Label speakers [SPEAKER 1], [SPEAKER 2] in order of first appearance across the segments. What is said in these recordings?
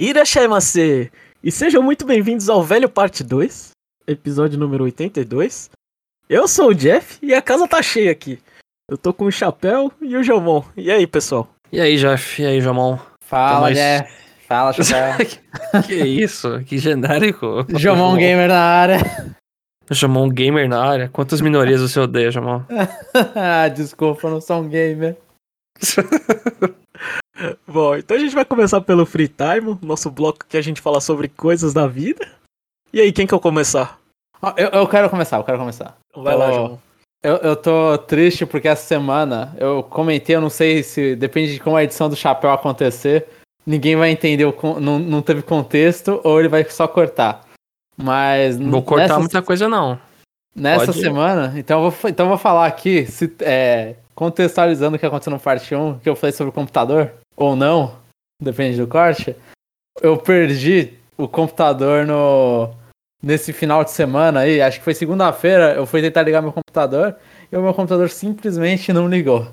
[SPEAKER 1] Irashaimase! E sejam muito bem-vindos ao Velho Parte 2, episódio número 82. Eu sou o Jeff e a casa tá cheia aqui. Eu tô com o Chapéu e o Jomon. E aí, pessoal?
[SPEAKER 2] E aí, Jeff? E aí, Jomon?
[SPEAKER 3] Fala, mais... Jeff. Fala, Chapéu.
[SPEAKER 2] que isso? Que genérico.
[SPEAKER 3] Jomon Gamer na área.
[SPEAKER 2] Jomon Gamer na área? Quantas minorias você odeia, Jomon?
[SPEAKER 3] ah, desculpa, eu não sou um gamer.
[SPEAKER 1] Bom, então a gente vai começar pelo Free Time, nosso bloco que a gente fala sobre coisas da vida. E aí, quem que eu começar?
[SPEAKER 3] Eu, eu quero começar, eu quero começar.
[SPEAKER 1] Vai lá, João.
[SPEAKER 3] Eu, eu tô triste porque essa semana eu comentei, eu não sei se depende de como a edição do chapéu acontecer, ninguém vai entender, o, não, não teve contexto ou ele vai só cortar. Mas.
[SPEAKER 2] Vou cortar nessa, muita coisa, não.
[SPEAKER 3] Nessa Pode semana, então eu vou, então eu vou falar aqui, se, é, contextualizando o que aconteceu no parte 1, que eu falei sobre o computador, ou não, depende do corte. Eu perdi o computador no nesse final de semana aí, acho que foi segunda-feira, eu fui tentar ligar meu computador e o meu computador simplesmente não ligou.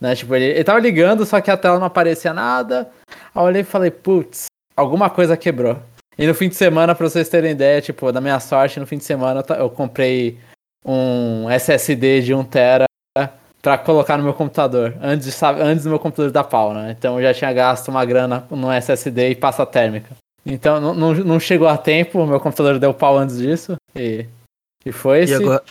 [SPEAKER 3] Né? Tipo, ele, ele tava ligando, só que a tela não aparecia nada. Aí eu olhei e falei, putz, alguma coisa quebrou. E no fim de semana, pra vocês terem ideia, tipo, da minha sorte, no fim de semana eu comprei um SSD de 1TB para colocar no meu computador, antes, sabe, antes do meu computador dar pau, né? Então eu já tinha gasto uma grana no SSD e pasta térmica. Então não, não, não chegou a tempo, o meu computador deu pau antes disso. E, e foi esse.
[SPEAKER 1] E agora,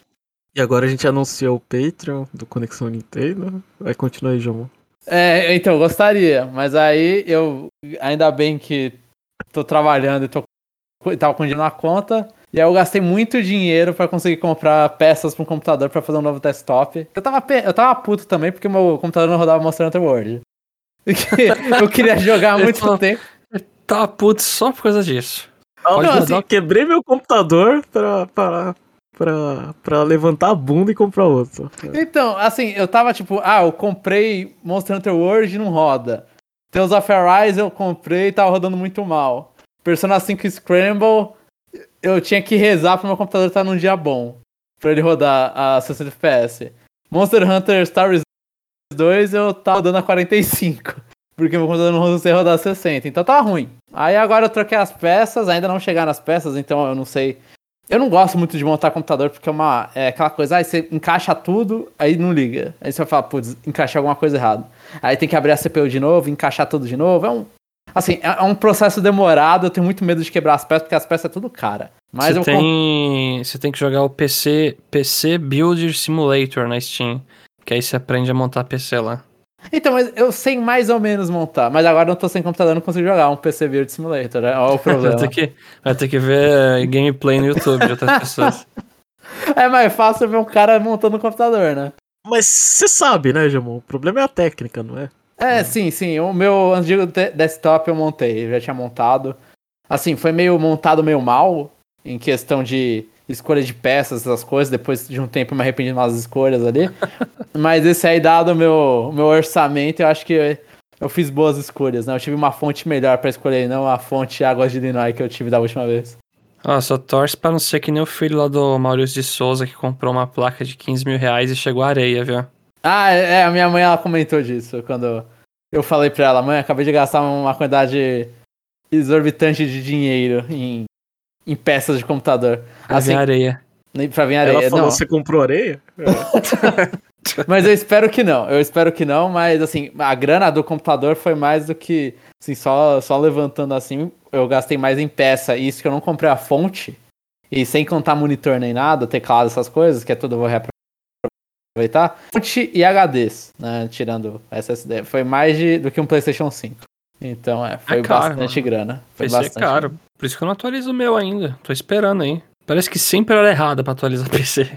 [SPEAKER 1] e agora a gente anunciou o Patreon do Conexão Nintendo. Vai continuar aí, João.
[SPEAKER 3] É, então, gostaria, mas aí eu. Ainda bem que tô trabalhando e tô, tava com dinheiro na conta. E aí eu gastei muito dinheiro para conseguir comprar peças para um computador para fazer um novo desktop. Eu tava, eu tava puto também porque meu computador não rodava Monster Hunter World. eu queria jogar há muito tempo
[SPEAKER 2] tá puto só por causa disso.
[SPEAKER 1] Não, não assim, quebrei meu computador pra, pra, pra, pra levantar a bunda e comprar outro.
[SPEAKER 3] Então, assim, eu tava tipo, ah, eu comprei Monster Hunter World e não roda. Tales of Arise eu comprei e tava rodando muito mal. Persona 5 Scramble, eu tinha que rezar pro meu computador estar num dia bom. Pra ele rodar a 60 FPS. Monster Hunter Star Wars 2 eu tava rodando a 45. Porque meu computador não consegue rodar 60. Então tá ruim. Aí agora eu troquei as peças, ainda não chegaram as peças, então eu não sei. Eu não gosto muito de montar computador porque é uma. É aquela coisa, aí você encaixa tudo, aí não liga. Aí você vai falar, putz, encaixei alguma coisa errada. Aí tem que abrir a CPU de novo, encaixar tudo de novo. É um. Assim, é, é um processo demorado, eu tenho muito medo de quebrar as peças, porque as peças é tudo cara. Mas
[SPEAKER 2] você, tem, você tem que jogar o PC, PC Builder Simulator na Steam. Que aí você aprende a montar PC lá.
[SPEAKER 3] Então, mas eu sei mais ou menos montar. Mas agora eu tô sem computador, não consigo jogar um PC Build Simulator, né? Olha o problema.
[SPEAKER 2] vai, ter que, vai ter que ver gameplay no YouTube de outras pessoas.
[SPEAKER 3] É mais fácil ver um cara montando um computador, né?
[SPEAKER 1] Mas você sabe, né, Jamon? O problema é a técnica, não é?
[SPEAKER 3] É, sim, sim. O meu antigo desktop eu montei, eu já tinha montado. Assim, foi meio montado meio mal, em questão de escolha de peças, essas coisas. Depois de um tempo eu me arrependi de umas escolhas ali. Mas esse aí, dado o meu, meu orçamento, eu acho que eu fiz boas escolhas, né? Eu tive uma fonte melhor para escolher, não a fonte Águas de Illinois que eu tive da última vez.
[SPEAKER 2] Ah, só torce pra não ser que nem o filho lá do Maurício de Souza que comprou uma placa de 15 mil reais e chegou a areia, viu?
[SPEAKER 3] Ah, é, a minha mãe ela comentou disso quando eu falei pra ela, mãe, acabei de gastar uma quantidade exorbitante de dinheiro em em peças de computador.
[SPEAKER 2] Pra assim, vir areia.
[SPEAKER 3] Pra vir areia.
[SPEAKER 1] Ela falou, não. você comprou areia?
[SPEAKER 3] mas eu espero que não. Eu espero que não, mas assim, a grana do computador foi mais do que, assim, só, só levantando assim, eu gastei mais em peça. E isso que eu não comprei a fonte, e sem contar monitor nem nada, teclado, essas coisas, que é tudo eu vou reaproveitar. Fonte e HDs, né, tirando SSD. Foi mais de, do que um PlayStation 5. Então, é, foi é caro, bastante mano. grana. Foi
[SPEAKER 2] Vai bastante caro. Grana. Por isso que eu não atualizo o meu ainda. Tô esperando aí. Parece que sempre era errada pra atualizar PC.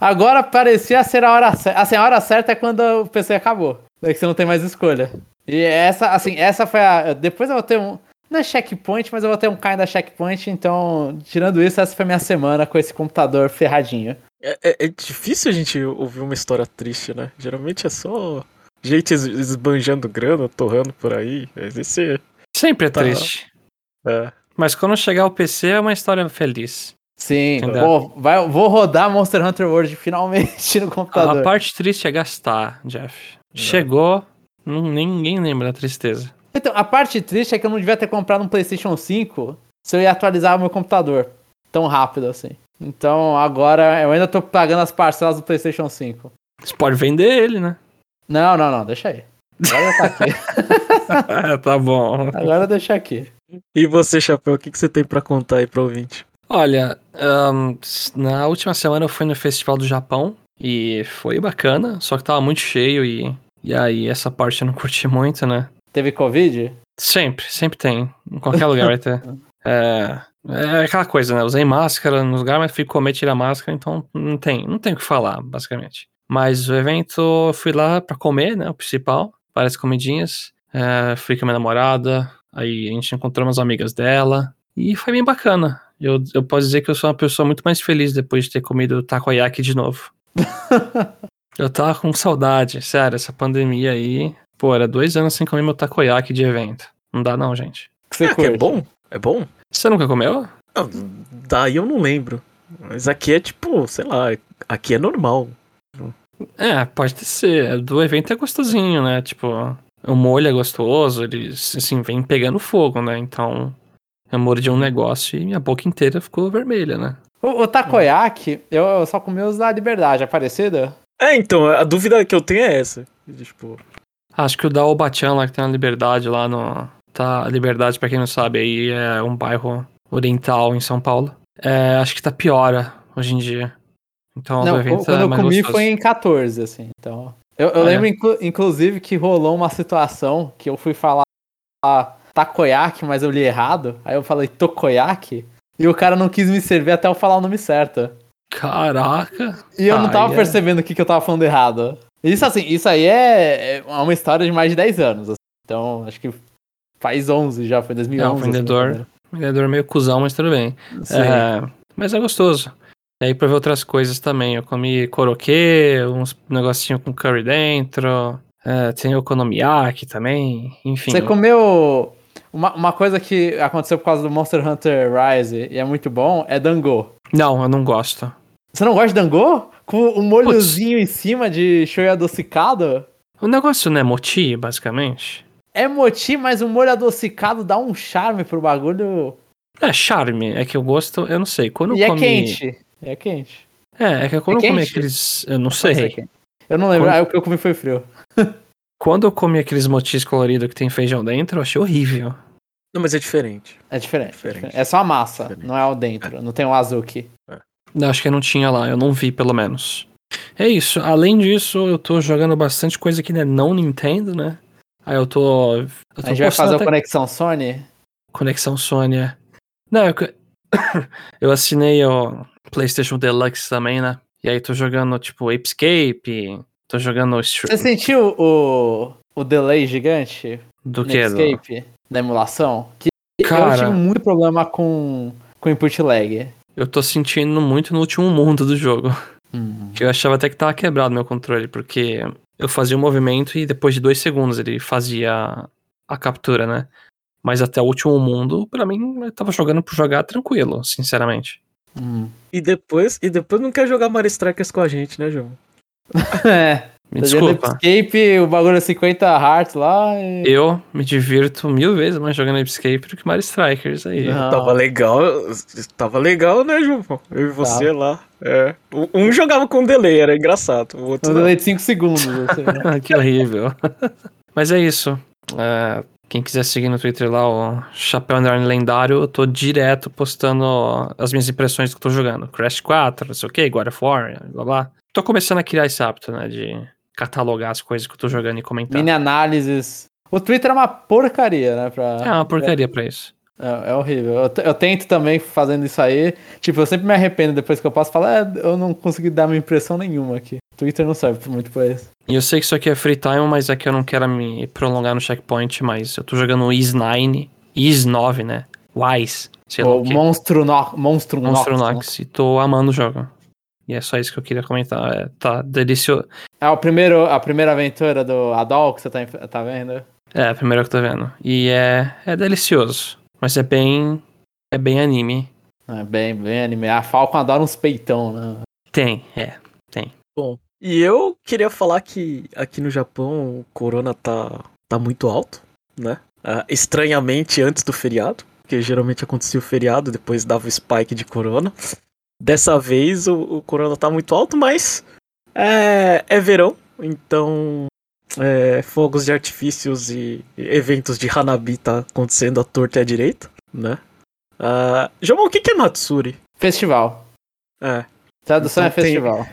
[SPEAKER 3] Agora parecia ser a hora certa. Assim, a hora certa é quando o PC acabou. Daí que você não tem mais escolha. E essa, assim, essa foi a. Depois eu vou ter um. Não é checkpoint, mas eu vou ter um kind da checkpoint. Então, tirando isso, essa foi minha semana com esse computador ferradinho.
[SPEAKER 1] É, é, é difícil a gente ouvir uma história triste, né? Geralmente é só gente esbanjando grana, torrando por aí. Esse
[SPEAKER 2] Sempre é tá... triste. É. Mas quando chegar o PC é uma história feliz.
[SPEAKER 3] Sim, vou, vai, vou rodar Monster Hunter World finalmente no computador.
[SPEAKER 2] A parte triste é gastar, Jeff. Chegou, não, ninguém lembra da tristeza.
[SPEAKER 3] Então, a parte triste é que eu não devia ter comprado um PlayStation 5 se eu ia atualizar o meu computador tão rápido assim. Então, agora eu ainda tô pagando as parcelas do PlayStation 5.
[SPEAKER 2] Você pode vender ele, né?
[SPEAKER 3] Não, não, não, deixa aí. Agora tá aqui.
[SPEAKER 2] É, tá bom.
[SPEAKER 3] Agora deixa aqui.
[SPEAKER 1] E você, Chapéu, o que, que você tem pra contar aí pro ouvinte?
[SPEAKER 2] Olha, s- na última semana eu fui no Festival do Japão e foi bacana, só que tava muito cheio e, e aí essa parte eu não curti muito, né?
[SPEAKER 3] Teve Covid?
[SPEAKER 2] Sempre, sempre tem. Em qualquer lugar vai ter. É, é aquela coisa, né? Usei máscara no lugar, mas fui comer, tirar a máscara, então não tem, não tem o que falar, basicamente. Mas o evento, eu fui lá pra comer, né? O principal, várias comidinhas. É, fui com a minha namorada, aí a gente encontrou umas amigas dela e foi bem bacana. Eu, eu posso dizer que eu sou uma pessoa muito mais feliz depois de ter comido takoyaki de novo. eu tava com saudade, sério, essa pandemia aí. Pô, era dois anos sem comer meu takoyaki de evento. Não dá não, gente.
[SPEAKER 3] Que você
[SPEAKER 1] É, que é bom? É bom?
[SPEAKER 2] Você nunca comeu?
[SPEAKER 1] Não, daí eu não lembro. Mas aqui é tipo, sei lá, aqui é normal.
[SPEAKER 2] É, pode ter ser. Do evento é gostosinho, né? Tipo, o molho é gostoso, ele, assim, vem pegando fogo, né? Então, eu mordi um negócio e minha boca inteira ficou vermelha, né?
[SPEAKER 3] O, o takoyaki, eu, eu só comi os da Liberdade, é parecido?
[SPEAKER 1] É, então, a dúvida que eu tenho é essa. Tipo,
[SPEAKER 2] Acho que o da Obachan lá que tem a Liberdade lá no. Tá, Liberdade, pra quem não sabe, aí é um bairro oriental em São Paulo. É, acho que tá piora hoje em dia. Então,
[SPEAKER 3] Não, quando
[SPEAKER 2] é
[SPEAKER 3] eu comi
[SPEAKER 2] gostoso.
[SPEAKER 3] foi em 14, assim, então... Eu, eu
[SPEAKER 2] Ah, é?
[SPEAKER 3] lembro, inclu- inclusive, que rolou uma situação que eu fui falar takoyaki, mas eu li errado. Aí eu falei tokoyaki, e o cara não quis me servir até eu falar o nome certo.
[SPEAKER 2] Caraca!
[SPEAKER 3] E eu não
[SPEAKER 2] Ah,
[SPEAKER 3] tava
[SPEAKER 2] é.
[SPEAKER 3] percebendo o que, que eu tava falando errado. Isso, assim, isso aí é, é uma história de mais de 10 anos. assim. Então, acho que faz 11 já, foi 2011.
[SPEAKER 2] É, o vendedor- Vendedor meio cuzão, mas tudo bem. É, mas é gostoso. E aí provei outras coisas também. Eu comi koroke, uns negocinho com curry dentro. É, tem okonomiyaki também. Enfim.
[SPEAKER 3] Você comeu. Uma, uma coisa que aconteceu por causa do Monster Hunter Rise e é muito bom é dango.
[SPEAKER 2] Não, eu não gosto.
[SPEAKER 3] Você não gosta de dango? Com o molhozinho em cima de shoyu adocicado?
[SPEAKER 2] O negócio não é moti, basicamente.
[SPEAKER 3] É moti, mas o molho adocicado dá um charme pro bagulho.
[SPEAKER 2] É charme. É que eu gosto, eu não sei. Quando
[SPEAKER 3] e
[SPEAKER 2] eu
[SPEAKER 3] é
[SPEAKER 2] comi...
[SPEAKER 3] quente. É quente.
[SPEAKER 2] É, é que quando
[SPEAKER 3] É
[SPEAKER 2] eu comi aqueles. Eu não
[SPEAKER 3] Pode ser
[SPEAKER 2] sei.
[SPEAKER 3] Eu não lembro.
[SPEAKER 2] Quando-
[SPEAKER 3] Ah, o que eu comi foi frio.
[SPEAKER 2] Quando eu comi aqueles motis coloridos que tem feijão dentro, eu achei horrível.
[SPEAKER 1] não, mas é diferente.
[SPEAKER 3] É diferente.
[SPEAKER 1] Diferente.
[SPEAKER 3] É só a massa,
[SPEAKER 1] Diferente.
[SPEAKER 3] não é o dentro. Não tem o azuki.
[SPEAKER 2] Eu Acho que não tinha lá, eu não vi pelo menos. É isso, além disso, eu tô jogando bastante coisa que é não Nintendo, né? Aí eu tô. Eu tô
[SPEAKER 3] A gente vai fazer o
[SPEAKER 2] até
[SPEAKER 3] Conexão Sony?
[SPEAKER 2] Conexão Sony. é. Não, eu, eu assinei o PlayStation Deluxe também, né? E aí tô jogando tipo Apescape, tô jogando
[SPEAKER 3] Você sentiu o, o delay gigante
[SPEAKER 2] do que? Do...
[SPEAKER 3] Escape da emulação? Que eu
[SPEAKER 2] Cara.
[SPEAKER 3] tive muito problema com, com input lag.
[SPEAKER 2] Eu tô sentindo muito no último mundo do jogo.
[SPEAKER 3] Hum.
[SPEAKER 2] Que eu achava até que tava quebrado meu controle, porque eu fazia o movimento e depois de dois segundos ele fazia a captura, né? Mas até o último mundo, pra mim, eu tava jogando por jogar tranquilo, sinceramente.
[SPEAKER 3] Hum.
[SPEAKER 1] E depois, e depois não quer jogar Mario Strikers com a gente, né, João?
[SPEAKER 3] é.
[SPEAKER 2] Me
[SPEAKER 3] Tá
[SPEAKER 2] desculpa.
[SPEAKER 3] Escape, o bagulho é 50 hearts lá. E...
[SPEAKER 2] Eu me divirto mil vezes mais jogando Escape do que Mario Strikers aí.
[SPEAKER 3] Não.
[SPEAKER 1] Tava legal, tava legal, né, João? Eu e você lá. É. Um jogava com delay, era engraçado. O outro
[SPEAKER 3] Um
[SPEAKER 1] não.
[SPEAKER 3] delay de 5 segundos. Assim, né?
[SPEAKER 2] que horrível. Mas é isso. É, quem quiser seguir no Twitter lá, o Chapéu Underline Lendário, eu tô direto postando as minhas impressões do que eu tô jogando. Crash 4, não sei o que, God of War, blá blá. Tô começando a criar esse hábito, né, de catalogar as coisas que eu tô jogando e comentar.
[SPEAKER 3] Mini análises. O Twitter é uma porcaria, né? Pra...
[SPEAKER 2] É uma porcaria pra isso.
[SPEAKER 3] É, é horrível. Eu, eu tento também fazendo isso aí. Tipo, eu sempre me arrependo depois que eu posso falar, é, eu não consegui dar minha impressão nenhuma aqui. Twitter não serve muito pra isso.
[SPEAKER 2] E eu sei que isso aqui é free time, mas é que eu não quero me prolongar no checkpoint, mas eu tô jogando o Is 9, Is 9, né? Wise, sei lá o quê.
[SPEAKER 3] Monstro, no... Monstro,
[SPEAKER 2] Monstro
[SPEAKER 3] Nox, né?
[SPEAKER 2] Nox. E tô amando o jogo. E é só isso que eu queria comentar. É, tá delicioso.
[SPEAKER 3] É o primeiro, a primeira aventura do Adol que você tá, tá vendo?
[SPEAKER 2] É, a primeira que eu tô vendo. E é, é delicioso. Mas é bem. É bem anime.
[SPEAKER 3] É bem, bem anime. A Falcon adora uns peitão, né?
[SPEAKER 2] Tem, é.
[SPEAKER 1] Bom, e eu queria falar que aqui no Japão o corona tá, tá muito alto, né? ah, estranhamente antes do feriado, porque geralmente acontecia o feriado, depois dava o spike de corona. Dessa vez o, o corona tá muito alto, mas é, é verão, então é, fogos de artifícios e eventos de Hanabi tá acontecendo à torta e à direita, né? Uh, o que, que é Matsuri?
[SPEAKER 3] Festival.
[SPEAKER 1] É.
[SPEAKER 3] Tradução
[SPEAKER 1] Então
[SPEAKER 3] é
[SPEAKER 1] tem-
[SPEAKER 3] festival.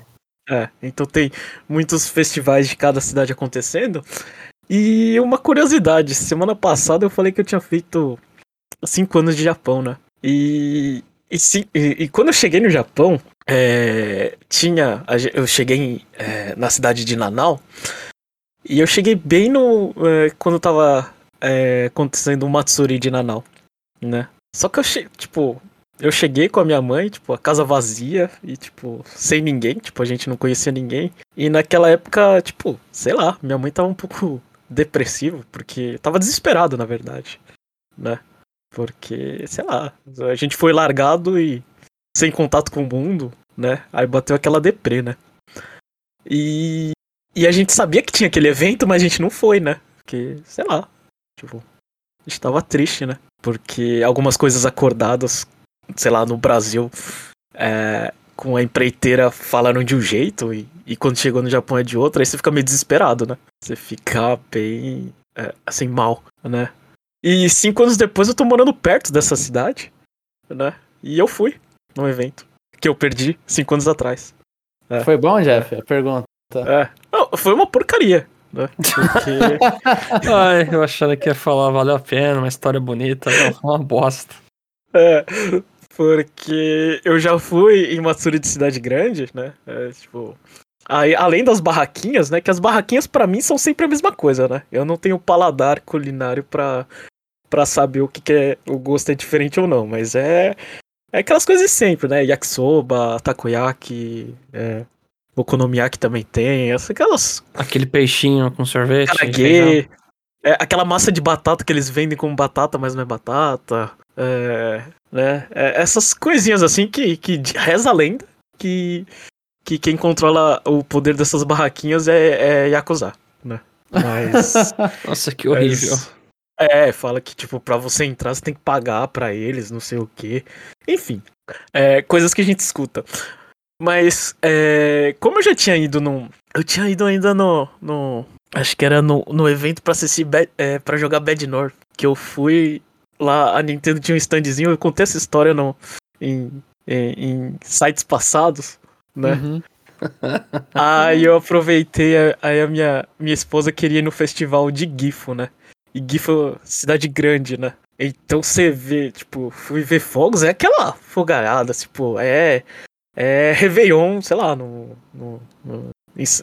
[SPEAKER 1] É, então tem muitos festivais de cada cidade acontecendo. E uma curiosidade, semana passada eu falei que eu tinha feito cinco anos de Japão, né? E, e, e- e quando eu cheguei no Japão, é, tinha. Eu cheguei em, é, na cidade de Nanau. E eu cheguei bem no. é, quando tava é, acontecendo o Matsuri de Nanau, né? Só que eu cheguei, tipo, eu cheguei com a minha mãe, tipo, a casa vazia e, tipo, sem ninguém, tipo, a gente não conhecia ninguém. E naquela época, tipo, sei lá, minha mãe tava um pouco depressiva, porque tava desesperado, na verdade, né? Porque, sei lá, a gente foi largado e sem contato com o mundo, né? Aí bateu aquela deprê, né? E, e a gente sabia que tinha aquele evento, mas a gente não foi, né? Porque, sei lá, tipo, a gente tava triste, né? Porque algumas coisas acordadas sei lá, no Brasil, é, com a empreiteira falando de um jeito e, e quando chegou no Japão é de outro, aí você fica meio desesperado, né? Você fica bem, é, assim, mal, né? E cinco anos depois eu tô morando perto dessa cidade, né? E eu fui no evento que eu perdi cinco anos atrás. É.
[SPEAKER 3] Foi bom, Jeff? A pergunta.
[SPEAKER 1] É. Não, foi uma porcaria, né? Porque...
[SPEAKER 2] Ai, eu achando que ia falar, valeu a pena, uma história bonita. Não, uma bosta.
[SPEAKER 1] É, porque eu já fui em Matsuri de cidade grande, né? É, tipo. Aí, além das barraquinhas, né? Que as barraquinhas pra mim são sempre a mesma coisa, né? Eu não tenho paladar culinário pra, pra saber o que, que é o gosto é diferente ou não, mas é. É aquelas coisas de sempre, né? Yakisoba, takoyaki, é, okonomiyaki também tem, aquelas
[SPEAKER 2] Aquele peixinho com sorvete.
[SPEAKER 1] Karagê, é, aquela massa de batata que eles vendem como batata, mas não é batata. É, né? É, essas coisinhas assim que, que reza a lenda que, que quem controla o poder dessas barraquinhas é, é Yakuza, né? Mas.
[SPEAKER 2] Nossa, que horrível.
[SPEAKER 1] é, fala que, tipo, pra você entrar você tem que pagar pra eles, não sei o quê. Enfim, é, coisas que a gente escuta. Mas, é, como eu já tinha ido num. Eu tinha ido ainda no. no acho que era no, no evento pra assistir. É, pra jogar Bad North. Que eu fui. Lá, a Nintendo tinha um standzinho. Eu contei essa história no, em, em, em sites passados, né?
[SPEAKER 3] Uhum.
[SPEAKER 1] Aí eu aproveitei, aí a minha, minha esposa queria ir no festival de Gifo, né? E Gifo, cidade grande, né? Então você vê, tipo, fui ver fogos, é aquela fogarada, tipo, é. É Réveillon, sei lá, no. no, no,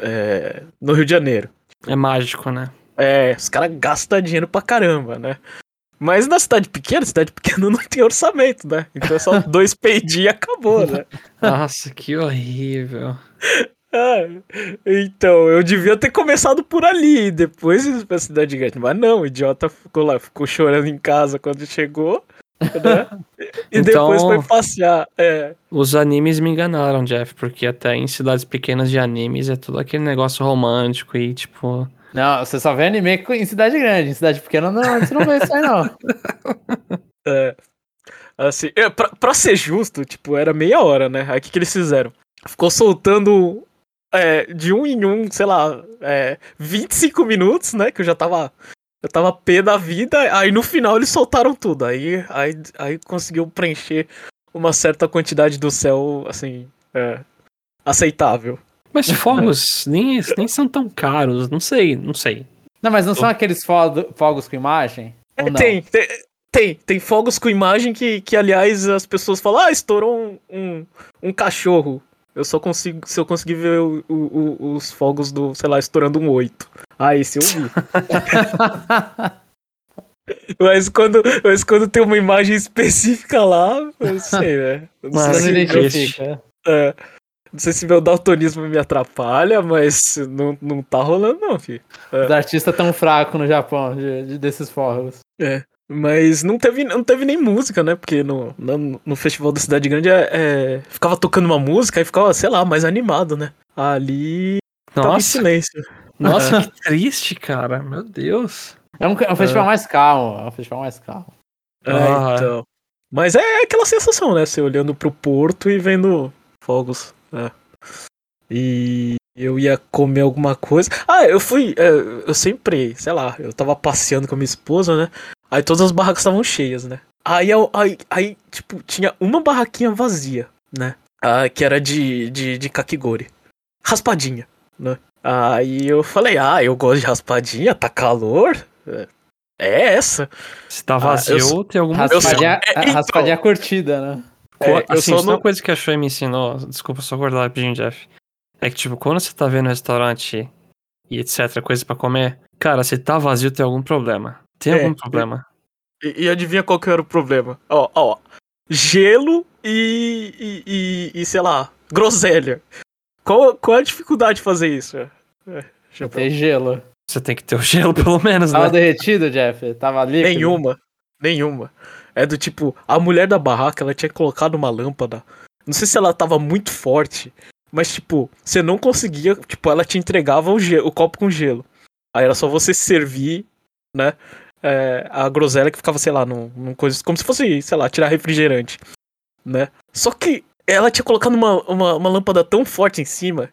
[SPEAKER 1] é, no Rio de Janeiro.
[SPEAKER 2] É mágico, né?
[SPEAKER 1] É, os caras gastam dinheiro pra caramba, né? Mas na cidade pequena, cidade pequena não tem orçamento, né? Então é só dois peidinhos e acabou, né?
[SPEAKER 2] Nossa, que horrível.
[SPEAKER 1] Ah, então, eu devia ter começado por ali, e depois ir pra cidade grande. Mas não, o idiota ficou lá, ficou chorando em casa quando chegou, né? E
[SPEAKER 2] Então-
[SPEAKER 1] depois foi passear. É,
[SPEAKER 2] Os animes me enganaram, Jeff, porque até em cidades pequenas de animes é tudo aquele negócio romântico e, tipo.
[SPEAKER 3] Não, você só vê anime em cidade grande. Em cidade pequena, não, você não vê isso aí, não.
[SPEAKER 1] é. Assim, é, pra, pra ser justo, tipo, era meia hora, né? Aí o que, que eles fizeram? Ficou soltando é, de um em um, sei lá, é, 25 minutos, né? Que eu já tava. Eu tava pé da vida, aí no final eles soltaram tudo. Aí, aí, aí conseguiu preencher uma certa quantidade do céu, assim, é, aceitável.
[SPEAKER 2] Mas fogos nem, nem são tão caros, não sei, não sei.
[SPEAKER 3] Não, mas não são aqueles fogo- fogos com imagem?
[SPEAKER 1] É,
[SPEAKER 3] Ou não?
[SPEAKER 1] tem, tem, tem, tem fogos com imagem que, que, aliás, as pessoas falam, ah, estourou um, um, um cachorro. Eu só consigo, se eu conseguir ver o- o- os fogos do, sei lá, estourando um 8. Ah, esse eu vi. mas, quando, mas quando tem uma imagem específica lá, eu não sei, né? Eu Não,
[SPEAKER 2] Mas
[SPEAKER 1] sei
[SPEAKER 3] não
[SPEAKER 1] se,
[SPEAKER 3] identifica.
[SPEAKER 1] é, não sei se meu daltonismo me atrapalha, mas não, não tá rolando não, filho.
[SPEAKER 3] Os artistas tão fracos no Japão de, de- desses fogos.
[SPEAKER 1] É. Mas não teve, não teve nem música, né? Porque no, no, no Festival da Cidade Grande é, é, ficava tocando uma música e ficava, sei lá, mais animado, né? Ali tava em
[SPEAKER 2] Nossa,
[SPEAKER 1] silêncio.
[SPEAKER 2] nossa, que triste, cara. Meu Deus.
[SPEAKER 3] É um, é um festival mais calmo. É um festival mais calmo.
[SPEAKER 1] É,
[SPEAKER 2] Ah, é.
[SPEAKER 1] então. Mas é aquela sensação, né? Você olhando pro porto e vendo fogos. É. E eu ia comer alguma coisa. Ah, eu fui. é, eu sempre, sei lá, eu tava passeando com a minha esposa, né? Aí todas as barracas estavam cheias, né? Aí, eu- aí, aí, tipo, tinha uma barraquinha vazia, né? Ah, que era de, de, de kakigori. Raspadinha, né? Aí eu falei, ah, eu gosto de raspadinha, tá calor. É, é essa.
[SPEAKER 2] Se tá
[SPEAKER 1] Ah,
[SPEAKER 2] vazio,
[SPEAKER 1] eu sou-
[SPEAKER 2] tem alguma
[SPEAKER 1] Eu sou-
[SPEAKER 3] Raspadinha,
[SPEAKER 1] é,
[SPEAKER 3] a-
[SPEAKER 1] então.
[SPEAKER 3] raspadinha curtida, né?
[SPEAKER 1] É,
[SPEAKER 2] Co-
[SPEAKER 1] eu
[SPEAKER 2] assim,
[SPEAKER 1] só
[SPEAKER 2] é uma
[SPEAKER 1] não-
[SPEAKER 2] coisa que a Shoei me ensinou, desculpa só cortar rapidinho, Jeff. É que, tipo, quando você tá vendo um restaurante e etc, coisa pra comer, cara, se tá vazio tem algum problema. Tem
[SPEAKER 1] É,
[SPEAKER 2] algum problema.
[SPEAKER 1] E, e adivinha qual que era o problema? Ó, ó. Gelo e, e, e, e, sei lá, groselha. Qual, qual é a dificuldade de fazer isso? É, Chapéu.
[SPEAKER 3] Tem gelo.
[SPEAKER 2] Você tem que ter o gelo, pelo menos,
[SPEAKER 3] Tava
[SPEAKER 2] né?
[SPEAKER 3] derretido, Jeff? Tava líquido?
[SPEAKER 1] Nenhuma. Nenhuma. É do tipo, a mulher da barraca, ela tinha colocado uma lâmpada. Não sei se ela tava muito forte, mas tipo, você não conseguia, tipo, ela te entregava o, gelo, o copo com gelo. Aí era só você servir, né? É, a groselha que ficava, sei lá, num, num coisa. Como se fosse, sei lá, tirar refrigerante. Né? Só que ela tinha colocado uma, uma, uma lâmpada tão forte em cima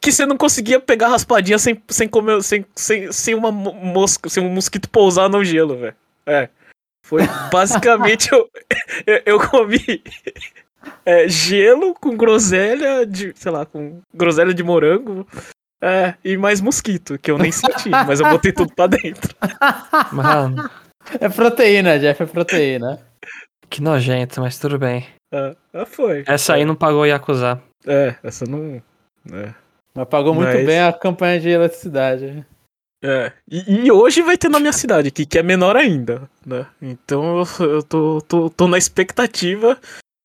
[SPEAKER 1] que você não conseguia pegar a raspadinha sem, sem comer. Sem, sem, sem uma mo- mosca, sem um mosquito pousar no gelo, velho. É. Foi basicamente eu, eu, eu comi é, gelo com groselha de. sei lá, com groselha de morango. É, e mais mosquito, que eu nem senti, mas eu botei tudo pra dentro.
[SPEAKER 2] Mano,
[SPEAKER 3] É proteína, Jeff, é proteína.
[SPEAKER 2] que nojento, mas tudo bem.
[SPEAKER 1] É, é, foi.
[SPEAKER 2] Essa aí não pagou Yakuza.
[SPEAKER 1] É, essa não. É.
[SPEAKER 3] Mas pagou muito
[SPEAKER 1] Mas-
[SPEAKER 3] bem a campanha de eletricidade.
[SPEAKER 1] É, e, e hoje vai ter na minha cidade aqui, que é menor ainda, né? Então eu, tô, tô, tô na expectativa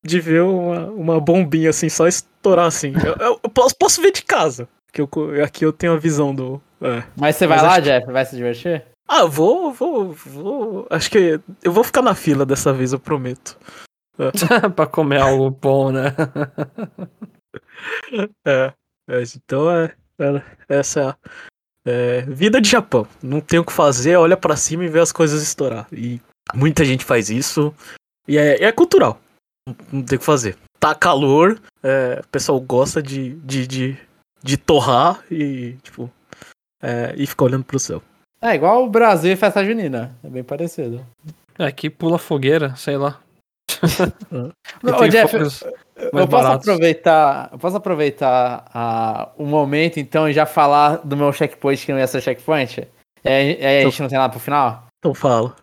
[SPEAKER 1] de ver uma, uma bombinha assim, só estourar assim. Eu, eu- eu posso, posso ver de casa, que eu, aqui eu tenho a visão do. é.
[SPEAKER 3] Mas você vai
[SPEAKER 1] Mas
[SPEAKER 3] lá,
[SPEAKER 1] acho-
[SPEAKER 3] Jeff? Vai se divertir?
[SPEAKER 1] Ah, vou, vou, vou. Acho que eu vou ficar na fila dessa vez, eu prometo.
[SPEAKER 2] pra comer algo bom, né?
[SPEAKER 1] É, é, então é, é- essa é, vida de Japão. Não tem o que fazer, olha pra cima e vê as coisas estourar. E muita gente faz isso. E é, é cultural. Não, não tem o que fazer. Tá calor, é, o pessoal gosta de, de, de, de torrar e, tipo, é, e ficar olhando pro céu.
[SPEAKER 3] É igual o Brasil e festa junina. É bem parecido.
[SPEAKER 2] É que pula fogueira, sei lá.
[SPEAKER 3] Ô, Jeff, eu posso
[SPEAKER 2] baratos.
[SPEAKER 3] aproveitar, eu posso aproveitar ah, o momento então e já falar do meu checkpoint que não ia ser checkpoint? É, é, a gente não tem nada pro final?
[SPEAKER 1] Então fala.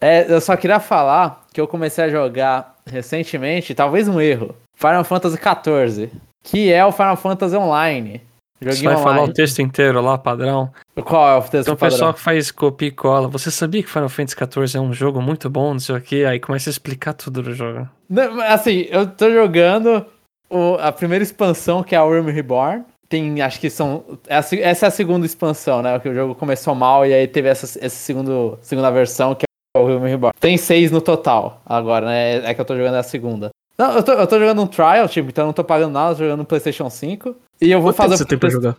[SPEAKER 3] É, eu só queria falar que eu comecei a jogar recentemente, talvez um erro, Final Fantasy XIV, que é o Final Fantasy Online.
[SPEAKER 2] Você
[SPEAKER 3] Joguinho
[SPEAKER 2] vai falar
[SPEAKER 3] online.
[SPEAKER 2] o texto inteiro lá, padrão.
[SPEAKER 3] Qual é o texto
[SPEAKER 2] Então o
[SPEAKER 3] padrão?
[SPEAKER 2] pessoal que faz copia e cola. Você sabia que Final Fantasy XIV é um jogo muito bom, não sei o que? Aí começa a explicar tudo do jogo.
[SPEAKER 3] Não, assim, eu tô jogando o- a primeira expansão, que é a Worm Reborn. Tem, acho que são. é Essa é a segunda expansão, né? Que o jogo começou mal e aí teve essa, essa segundo, segunda versão, que é o Worm Reborn. Tem seis no total agora, né? É que eu tô jogando a segunda. Não, eu tô, eu tô jogando um trial, tipo, então eu não tô pagando nada, tô jogando no PlayStation 5. E eu vou
[SPEAKER 1] Quanto tempo
[SPEAKER 3] fazer.
[SPEAKER 1] você
[SPEAKER 3] o
[SPEAKER 1] tem pra jogar?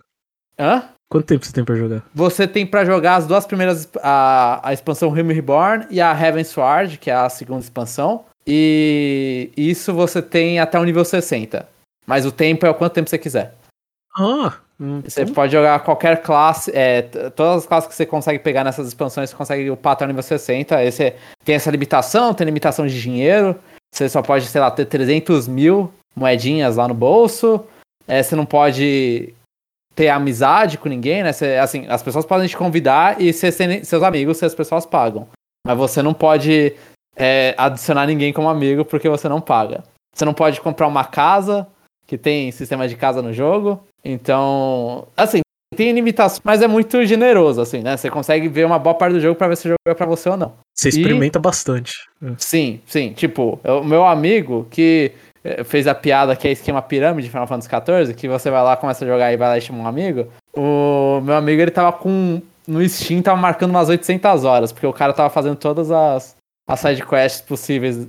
[SPEAKER 3] Hã?
[SPEAKER 1] Quanto tempo você tem pra jogar?
[SPEAKER 3] Você tem pra jogar as duas primeiras, a, a expansão Realm Reborn e a Heaven Sword, que é a segunda expansão. E isso você tem até o nível 60. Mas o tempo é o quanto tempo você quiser.
[SPEAKER 1] Ah, hum,
[SPEAKER 3] Você pode jogar qualquer classe, é, todas as classes que você consegue pegar nessas expansões, você consegue upar até o nível 60. Esse é- tem essa limitação, tem limitação de dinheiro. Você só pode, sei lá, ter 300 mil moedinhas lá no bolso. É, você não pode ter amizade com ninguém, né? Você, assim, as pessoas podem te convidar e ser seus amigos se as pessoas pagam. Mas você não pode é, adicionar ninguém como amigo porque você não paga. Você não pode comprar uma casa, que tem sistema de casa no jogo. Então, assim, tem limitações, mas é muito generoso, assim, né? Você consegue ver uma boa parte do jogo pra ver se o jogo é pra você ou não.
[SPEAKER 1] Você experimenta bastante.
[SPEAKER 3] Sim, sim. Tipo, o meu amigo que eh, fez a piada que é esquema pirâmide de Final Fantasy XIV, que você vai lá, começa a jogar e vai lá e chama um amigo. O meu amigo, ele tava com... No Steam, tava marcando umas 800 horas, porque o cara tava fazendo todas as, as sidequests possíveis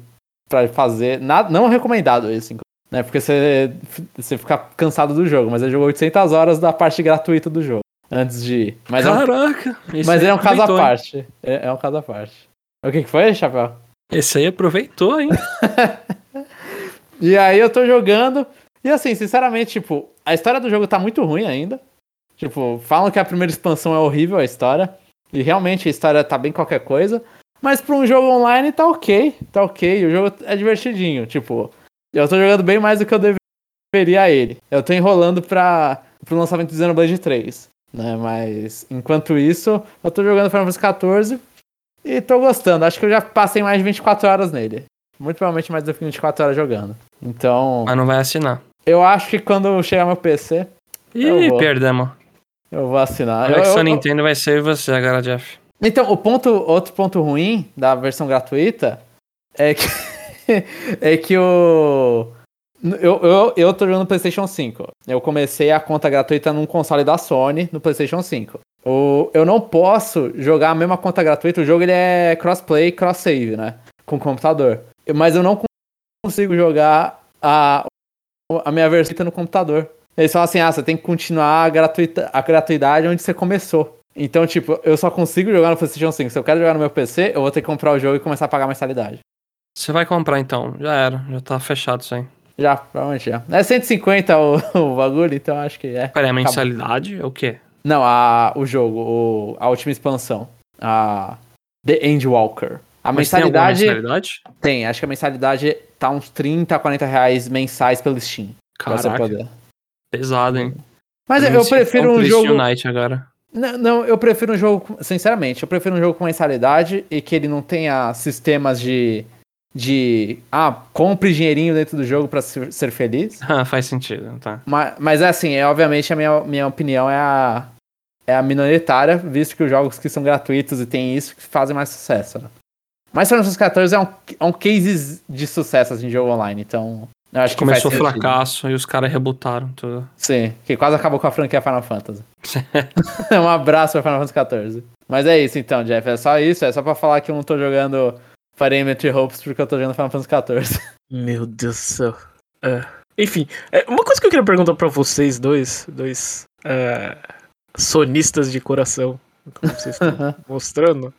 [SPEAKER 3] pra fazer. Nada, não recomendado isso, né? Porque você, você fica cansado do jogo, mas ele jogou 800 horas da parte gratuita do jogo. Antes de ir. Mas, é um,
[SPEAKER 2] Caraca!
[SPEAKER 3] mas é um caso à parte. É, é um caso à parte. O que, que foi, Chapéu?
[SPEAKER 2] Esse aí aproveitou, hein?
[SPEAKER 3] E aí eu tô jogando. E assim, sinceramente, tipo, a história do jogo tá muito ruim ainda. Tipo, falam que a primeira expansão é horrível a história. E realmente a história tá bem qualquer coisa. Mas pra um jogo online tá ok. Tá ok. O jogo é divertidinho. Tipo, eu tô jogando bem mais do que eu deveria a ele. Eu tô enrolando pra, pro lançamento do Xenoblade 3. Né? Mas enquanto isso, eu tô jogando Final Fantasy XIV. E tô gostando. Acho que eu já passei mais de 24 horas nele. Muito provavelmente mais do que 24 horas jogando. Então,
[SPEAKER 2] Mas não vai assinar.
[SPEAKER 3] eu acho que quando chegar meu PC,
[SPEAKER 2] Ih, perdemos.
[SPEAKER 3] eu vou assinar.
[SPEAKER 2] Olha
[SPEAKER 3] Eu-
[SPEAKER 2] que
[SPEAKER 3] eu-
[SPEAKER 2] sua Nintendo vai ser você agora, Jeff.
[SPEAKER 3] Então, o ponto, outro ponto ruim da versão gratuita é que é que o eu, eu, eu tô jogando no PlayStation 5. Eu comecei a conta gratuita num console da Sony no PlayStation 5. O, eu não posso jogar a mesma conta gratuita. O jogo ele é crossplay, cross save, né? Com o computador. Mas eu não consigo jogar a, a minha versão no computador. Eles falam assim: ah, você tem que continuar a, gratuita, a gratuidade onde você começou. Então, tipo, eu só consigo jogar no PlayStation 5. Se eu quero jogar no meu PC, eu vou ter que comprar o jogo e começar a pagar mensalidade.
[SPEAKER 2] Você vai comprar então. Já era. Já tá fechado isso aí.
[SPEAKER 3] Já, provavelmente já. É 150 o, o bagulho, então acho que é.
[SPEAKER 2] Peraí, a mensalidade é o quê?
[SPEAKER 3] Não, a, o jogo, o, a última expansão. A The Endwalker. A
[SPEAKER 2] Mas tem
[SPEAKER 3] mensalidade tem,
[SPEAKER 2] mensalidade?
[SPEAKER 3] acho que a mensalidade tá uns 30, 40 reais mensais pelo Steam.
[SPEAKER 2] Caraca,
[SPEAKER 3] poder.
[SPEAKER 2] pesado, hein?
[SPEAKER 3] Mas eu, eu prefiro um jogo.
[SPEAKER 2] Knight agora.
[SPEAKER 3] Não, não, eu prefiro um jogo, sinceramente, eu prefiro um jogo com mensalidade e que ele não tenha sistemas de. de. Ah, compre dinheirinho dentro do jogo pra ser, ser feliz.
[SPEAKER 2] Ah, faz sentido, tá.
[SPEAKER 3] Mas, mas é assim, é, obviamente a minha, minha opinião é a. É a minoritária, visto que os jogos que são gratuitos e tem isso que fazem mais sucesso. Né? Mas Final Fantasy XIV é um, é um case de sucesso assim, de jogo online, então. Eu acho que
[SPEAKER 2] Começou
[SPEAKER 3] faz sentido.
[SPEAKER 2] fracasso e os caras rebutaram tudo.
[SPEAKER 3] Sim, que quase acabou com a franquia Final Fantasy. um abraço pra Final Fantasy XIV. Mas é isso então, Jeff. É só isso. É só pra falar que eu não tô jogando Fire Emblem Hopes porque eu tô jogando Final Fantasy XIV.
[SPEAKER 1] Meu Deus do céu. É. Enfim, é, uma coisa que eu queria perguntar pra vocês dois, dois é, sonistas de coração, como vocês estão mostrando.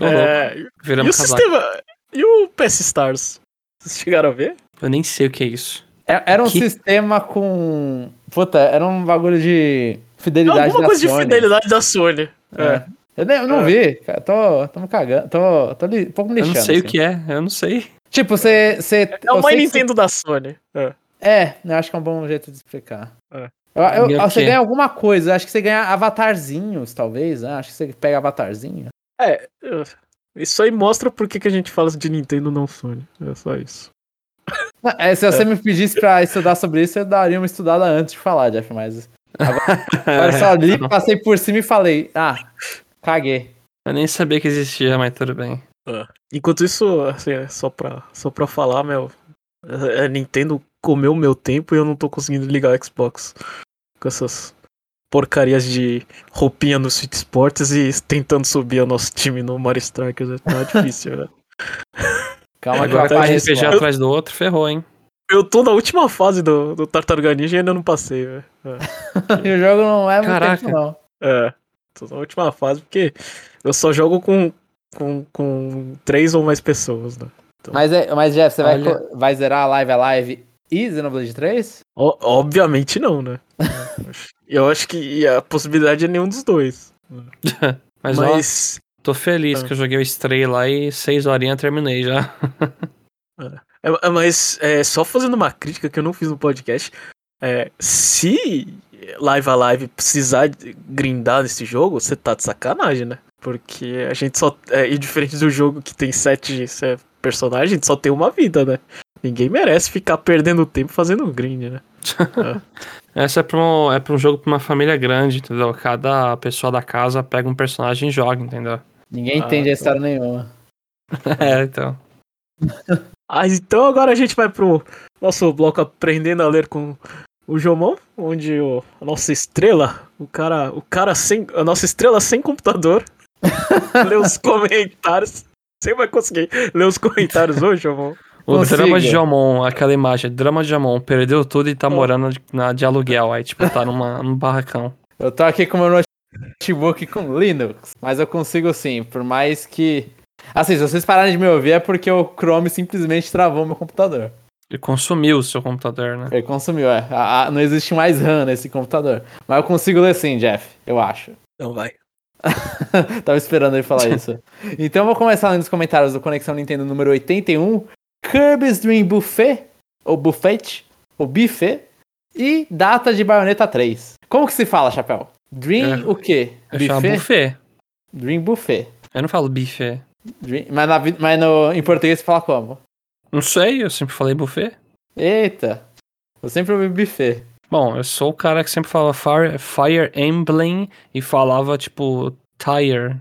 [SPEAKER 1] É, e o
[SPEAKER 2] casaco.
[SPEAKER 1] sistema. E o PS Stars? Vocês chegaram a ver?
[SPEAKER 2] Eu nem sei o que é isso.
[SPEAKER 3] É- Era um
[SPEAKER 2] Que-
[SPEAKER 3] sistema com. Puta, era um bagulho de fidelidade
[SPEAKER 1] Alguma
[SPEAKER 3] da
[SPEAKER 1] coisa de fidelidade da Sony. É.
[SPEAKER 3] É. Eu, nem- eu não
[SPEAKER 1] É.
[SPEAKER 3] vi, cara. Tô, tô me cagando. Tô, tô li, um pouco me
[SPEAKER 2] Eu
[SPEAKER 3] lixando.
[SPEAKER 2] não sei o
[SPEAKER 3] assim.
[SPEAKER 2] que é, eu não sei.
[SPEAKER 3] Tipo, você. você
[SPEAKER 1] É o
[SPEAKER 3] eu você-
[SPEAKER 1] Nintendo da Sony. É.
[SPEAKER 3] É, eu acho que é um bom jeito de explicar.
[SPEAKER 1] É.
[SPEAKER 3] Eu, eu- você ganha alguma coisa, acho que você ganha avatarzinhos, talvez, né? Acho que você pega avatarzinho.
[SPEAKER 1] É, é, isso aí mostra por que, que a gente fala de Nintendo não Sony. É só isso.
[SPEAKER 3] É, se você me pedisse pra estudar sobre isso, eu daria uma estudada antes de falar, Jeff, mas. Agora, agora eu só li, passei por cima e falei, ah, caguei.
[SPEAKER 2] Eu nem sabia que existia, mas tudo bem.
[SPEAKER 1] Enquanto isso, assim, é só pra, só pra falar, meu. A Nintendo comeu meu tempo e eu não tô conseguindo ligar o Xbox. Com essas porcarias de roupinha no Switch Sports e tentando subir o nosso time no Mario Strikers. Tá difícil, né?
[SPEAKER 3] Calma que
[SPEAKER 2] Agora tá um
[SPEAKER 3] apago
[SPEAKER 2] RPG atrás do outro, ferrou, hein?
[SPEAKER 1] Eu tô na última fase do, do Tartaruga Ninja e ainda não passei, velho. É.
[SPEAKER 3] E o jogo não é muito
[SPEAKER 2] Caraca.
[SPEAKER 3] tempo, não.
[SPEAKER 1] É, tô na última fase porque eu só jogo com, com, com três ou mais pessoas, né?
[SPEAKER 3] Mas, é, mas Jeff, você vai,
[SPEAKER 2] Olha.
[SPEAKER 3] co- vai zerar a Live Alive e Xenoblade 3?
[SPEAKER 1] O- obviamente não, né? Eu acho que a possibilidade é nenhum dos dois.
[SPEAKER 2] Mas, ó,
[SPEAKER 1] Mas
[SPEAKER 2] tô feliz
[SPEAKER 1] Ah.
[SPEAKER 2] que eu joguei o Stray lá e seis horinhas terminei já.
[SPEAKER 1] É, é, mas é, só fazendo uma crítica que eu não fiz no podcast. é, se Live a Live precisar grindar nesse jogo, você tá de sacanagem, né? Porque a gente só. É, e diferente do jogo que tem sete é, personagens, a gente só tem uma vida, né? Ninguém merece ficar perdendo tempo fazendo grind, né?
[SPEAKER 2] Essa é pra, um, é pra um jogo pra uma família grande, entendeu? Cada pessoa da casa pega um personagem e joga, entendeu?
[SPEAKER 3] Ninguém
[SPEAKER 1] Ah,
[SPEAKER 3] entende a
[SPEAKER 1] tá.
[SPEAKER 3] história nenhuma.
[SPEAKER 2] É, então.
[SPEAKER 1] Ah, então agora a gente vai pro nosso bloco Aprendendo a Ler com o Jomon, onde o, a nossa estrela, o cara, o cara sem, a nossa estrela sem computador, lê os comentários. Você vai conseguir ler os comentários hoje, Jomon?
[SPEAKER 2] O
[SPEAKER 3] Consigo.
[SPEAKER 2] drama de Jamon, aquela imagem, drama de Jamon, perdeu tudo e tá
[SPEAKER 1] Oh.
[SPEAKER 2] morando de, na, de aluguel. Aí, tipo, tá numa, num barracão.
[SPEAKER 3] Eu tô aqui com o meu notebook com Linux, mas eu consigo sim, por mais que. Assim, se vocês pararem de me ouvir é porque o Chrome simplesmente travou meu computador.
[SPEAKER 2] Ele consumiu o seu computador, né?
[SPEAKER 3] Ele consumiu, é. A- a- não existe mais RAM nesse computador. Mas eu consigo ler sim, Jeff, eu acho.
[SPEAKER 1] Então vai.
[SPEAKER 3] Tava esperando ele falar isso. Então eu vou começar lendo os comentários do Conexão Nintendo número 81. Kirby's Dream Buffet, ou Buffet, ou Buffet, e data de Bayonetta 3. Como que se fala, Chapéu? Dream
[SPEAKER 2] É,
[SPEAKER 3] o quê?
[SPEAKER 2] Eu chamo
[SPEAKER 3] Buffet?
[SPEAKER 2] buffet.
[SPEAKER 3] Dream Buffet.
[SPEAKER 2] Eu não falo buffet.
[SPEAKER 3] Dream- Mas, na mas no, em português você fala como?
[SPEAKER 2] Não sei, eu sempre falei buffet.
[SPEAKER 3] Eita, eu sempre ouvi buffet.
[SPEAKER 2] Bom, eu sou o cara que sempre falava Fire, Fire Emblem e falava, tipo, Tire.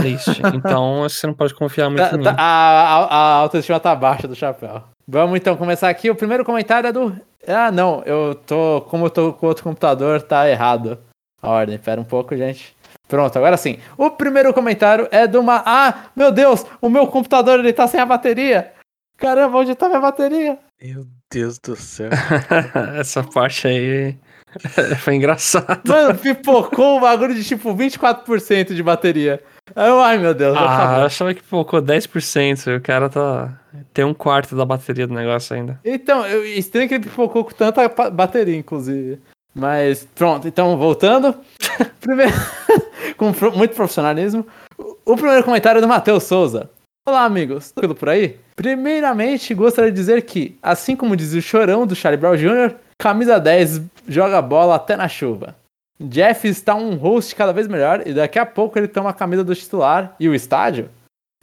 [SPEAKER 2] Triste. Então você não pode confiar muito
[SPEAKER 3] Tá-
[SPEAKER 2] em mim.
[SPEAKER 3] tá- a, a- a autoestima tá baixa do chapéu. Vamos então começar aqui. O primeiro comentário é do. Ah, não, eu tô. Como eu tô com outro computador, tá errado a ordem. Pera um pouco, gente. Pronto, agora sim. O primeiro comentário é de uma. Ah, meu Deus, o meu computador ele tá sem a bateria. Caramba, onde tá minha bateria?
[SPEAKER 1] Meu Deus do céu.
[SPEAKER 2] Essa parte aí foi engraçado.
[SPEAKER 3] Mano, pipocou um bagulho de tipo 24% de bateria. Aí eu, ai meu Deus,
[SPEAKER 2] Ah, eu achava que pocou 10%. O cara tá. Tem um quarto da bateria do negócio ainda.
[SPEAKER 3] Então, eu, estranho que ele pipocou com tanta bateria, inclusive. Mas, pronto, então, voltando. Primeiro, com muito profissionalismo. O, o primeiro comentário é do Matheus Souza. Olá, amigos. Tudo por aí? Primeiramente, gostaria de dizer que, assim como dizia o chorão do Charlie Brown Jr., camisa 10 joga bola até na chuva. Jeff está um host cada vez melhor e daqui a pouco ele toma a camisa do titular e o estádio?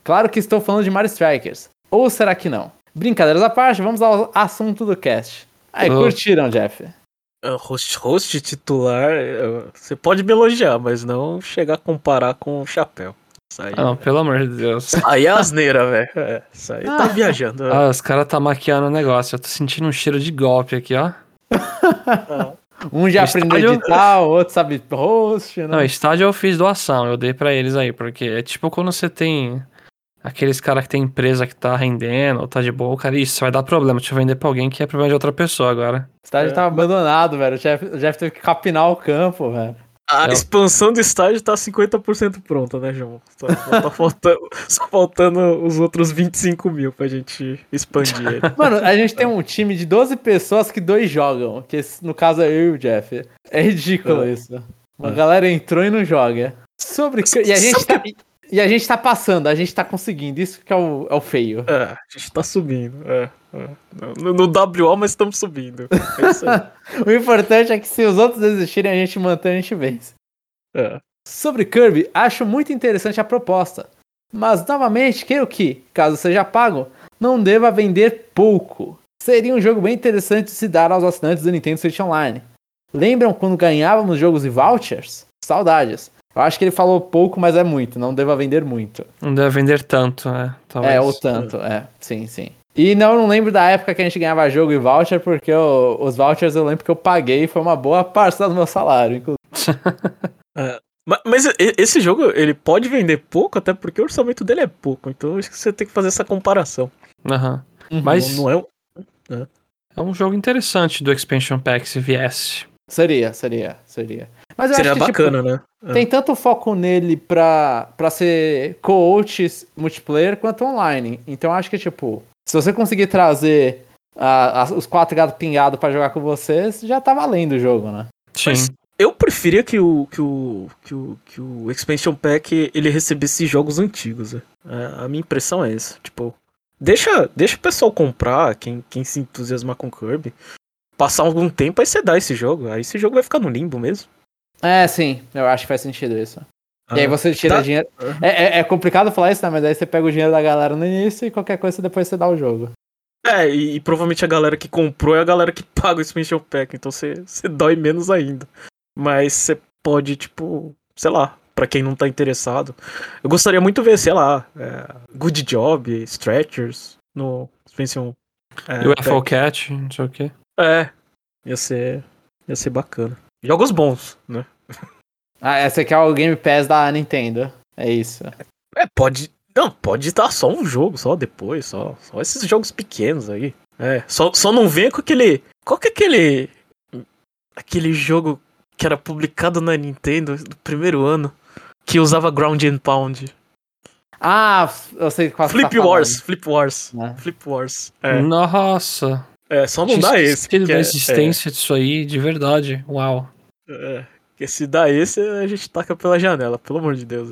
[SPEAKER 3] Claro que estou falando de Mario Strikers. Ou será que não? Brincadeiras à parte, vamos ao assunto do cast. Aí,
[SPEAKER 2] Oh.
[SPEAKER 3] curtiram, Jeff?
[SPEAKER 1] Ah, Host, host titular, você pode me elogiar, mas não chegar a comparar com o chapéu. Isso aí,
[SPEAKER 2] Ah, não, pelo amor de Deus.
[SPEAKER 1] aí é asneira, velho. É, isso aí tá viajando.
[SPEAKER 2] Ah, os caras tá maquiando o negócio. Eu tô sentindo um cheiro de golpe aqui, ó.
[SPEAKER 3] Um já aprendeu a
[SPEAKER 2] estádio-
[SPEAKER 3] editar, o outro sabe host, né?
[SPEAKER 2] Não, estádio eu fiz doação, eu dei pra eles aí, porque é tipo quando você tem aqueles caras que tem empresa que tá rendendo, ou tá de boa, cara, isso vai dar problema, deixa eu vender pra alguém que é problema de outra pessoa agora.
[SPEAKER 3] O estádio
[SPEAKER 1] É.
[SPEAKER 3] tava abandonado, velho. O Jeff, o Jeff teve que capinar o campo, velho.
[SPEAKER 1] A
[SPEAKER 2] É.
[SPEAKER 1] expansão do estádio tá 50% pronta, né, João? Só, só tá faltando, só faltando os outros 25 mil pra gente expandir ele.
[SPEAKER 3] Mano, a gente tem um time de 12 pessoas que dois jogam. Que no caso é eu e o Jeff. É ridículo
[SPEAKER 1] É.
[SPEAKER 3] isso. Uma
[SPEAKER 1] É.
[SPEAKER 3] galera entrou e não joga. Sobre. E a gente tá. E a gente tá passando, a gente tá conseguindo. Isso que é o, é o feio.
[SPEAKER 1] É, a gente tá subindo. É. No, no WO, mas estamos subindo. É isso aí.
[SPEAKER 3] O importante é que se os outros desistirem, a gente mantém, a gente vence.
[SPEAKER 1] É.
[SPEAKER 3] Sobre Kirby, acho muito interessante a proposta. Mas, novamente, creio que, caso seja pago, não deva vender pouco. Seria um jogo bem interessante de se dar aos assinantes do Nintendo Switch Online. Lembram quando ganhávamos jogos e vouchers? Saudades. Eu acho que ele falou pouco, mas é muito. Não deva vender muito.
[SPEAKER 2] Não deve vender tanto, né? Talvez.
[SPEAKER 3] É, ou tanto, é. Sim, sim. E não, eu não lembro da época que a gente ganhava jogo e voucher, porque eu- os vouchers eu lembro que eu paguei e foi uma boa parcela do meu salário, inclusive.
[SPEAKER 1] Ma- Mas, esse jogo, ele pode vender pouco, até porque o orçamento dele é pouco. Então acho que você tem que fazer essa comparação.
[SPEAKER 2] Aham. Mas
[SPEAKER 1] Não, não é um.
[SPEAKER 2] é um jogo interessante do Expansion Pack se viesse.
[SPEAKER 3] Seria, seria, seria. Mas eu
[SPEAKER 1] Seria
[SPEAKER 3] acho que, tipo,
[SPEAKER 1] bacana, né? É.
[SPEAKER 3] Tem tanto foco nele pra, pra ser co-out multiplayer quanto online. Então acho que, tipo, se você conseguir trazer ah, as- os quatro gatos pingados pra jogar com vocês, já tá valendo o jogo, né?
[SPEAKER 2] Sim.
[SPEAKER 1] Mas eu preferia que o, que o, que o, que o Expansion Pack ele recebesse jogos antigos. né? É, a minha impressão é essa. Tipo, deixa, deixa o pessoal comprar, quem, quem se entusiasmar com Kirby. Passar algum tempo, aí você dá esse jogo. Aí esse jogo vai ficar no limbo mesmo.
[SPEAKER 3] É, sim, eu acho que faz sentido isso. E aí
[SPEAKER 1] Ah,
[SPEAKER 3] você tira
[SPEAKER 1] tá.
[SPEAKER 3] dinheiro. É, é- é complicado falar isso, né? Mas aí você pega o dinheiro da galera no início e qualquer coisa depois você dá o jogo.
[SPEAKER 1] É, e, e provavelmente a galera que comprou é a galera que paga o Expansion Pack, então você, você dói menos ainda. Mas você pode, tipo, sei lá, pra quem não tá interessado. Eu gostaria muito de ver, sei lá, é, Good Job, Stretchers no Expansion é,
[SPEAKER 2] E o UFO
[SPEAKER 1] Pack.
[SPEAKER 2] Cat, não sei o quê.
[SPEAKER 1] É, ia ser, ia ser bacana. Jogos bons, né?
[SPEAKER 3] Ah, essa aqui é o Game Pass da Nintendo. É isso.
[SPEAKER 1] É, pode. Não, pode dar só um jogo, só depois, só, só esses jogos pequenos aí. É, só, só não venha com aquele. Qual que é aquele. Aquele jogo que era publicado na Nintendo no primeiro ano, que usava Ground and Pound.
[SPEAKER 3] Ah, eu sei qual você
[SPEAKER 1] Flip
[SPEAKER 3] tá
[SPEAKER 1] Wars, Flip Wars,
[SPEAKER 3] É.
[SPEAKER 1] Flip Wars. É,
[SPEAKER 2] Nossa.
[SPEAKER 1] é só não dá esse.
[SPEAKER 2] esquecido
[SPEAKER 1] que
[SPEAKER 2] da
[SPEAKER 1] é-
[SPEAKER 2] existência disso aí, de verdade. Uau.
[SPEAKER 1] É, é, porque se dá esse, a gente taca pela janela, pelo amor de Deus.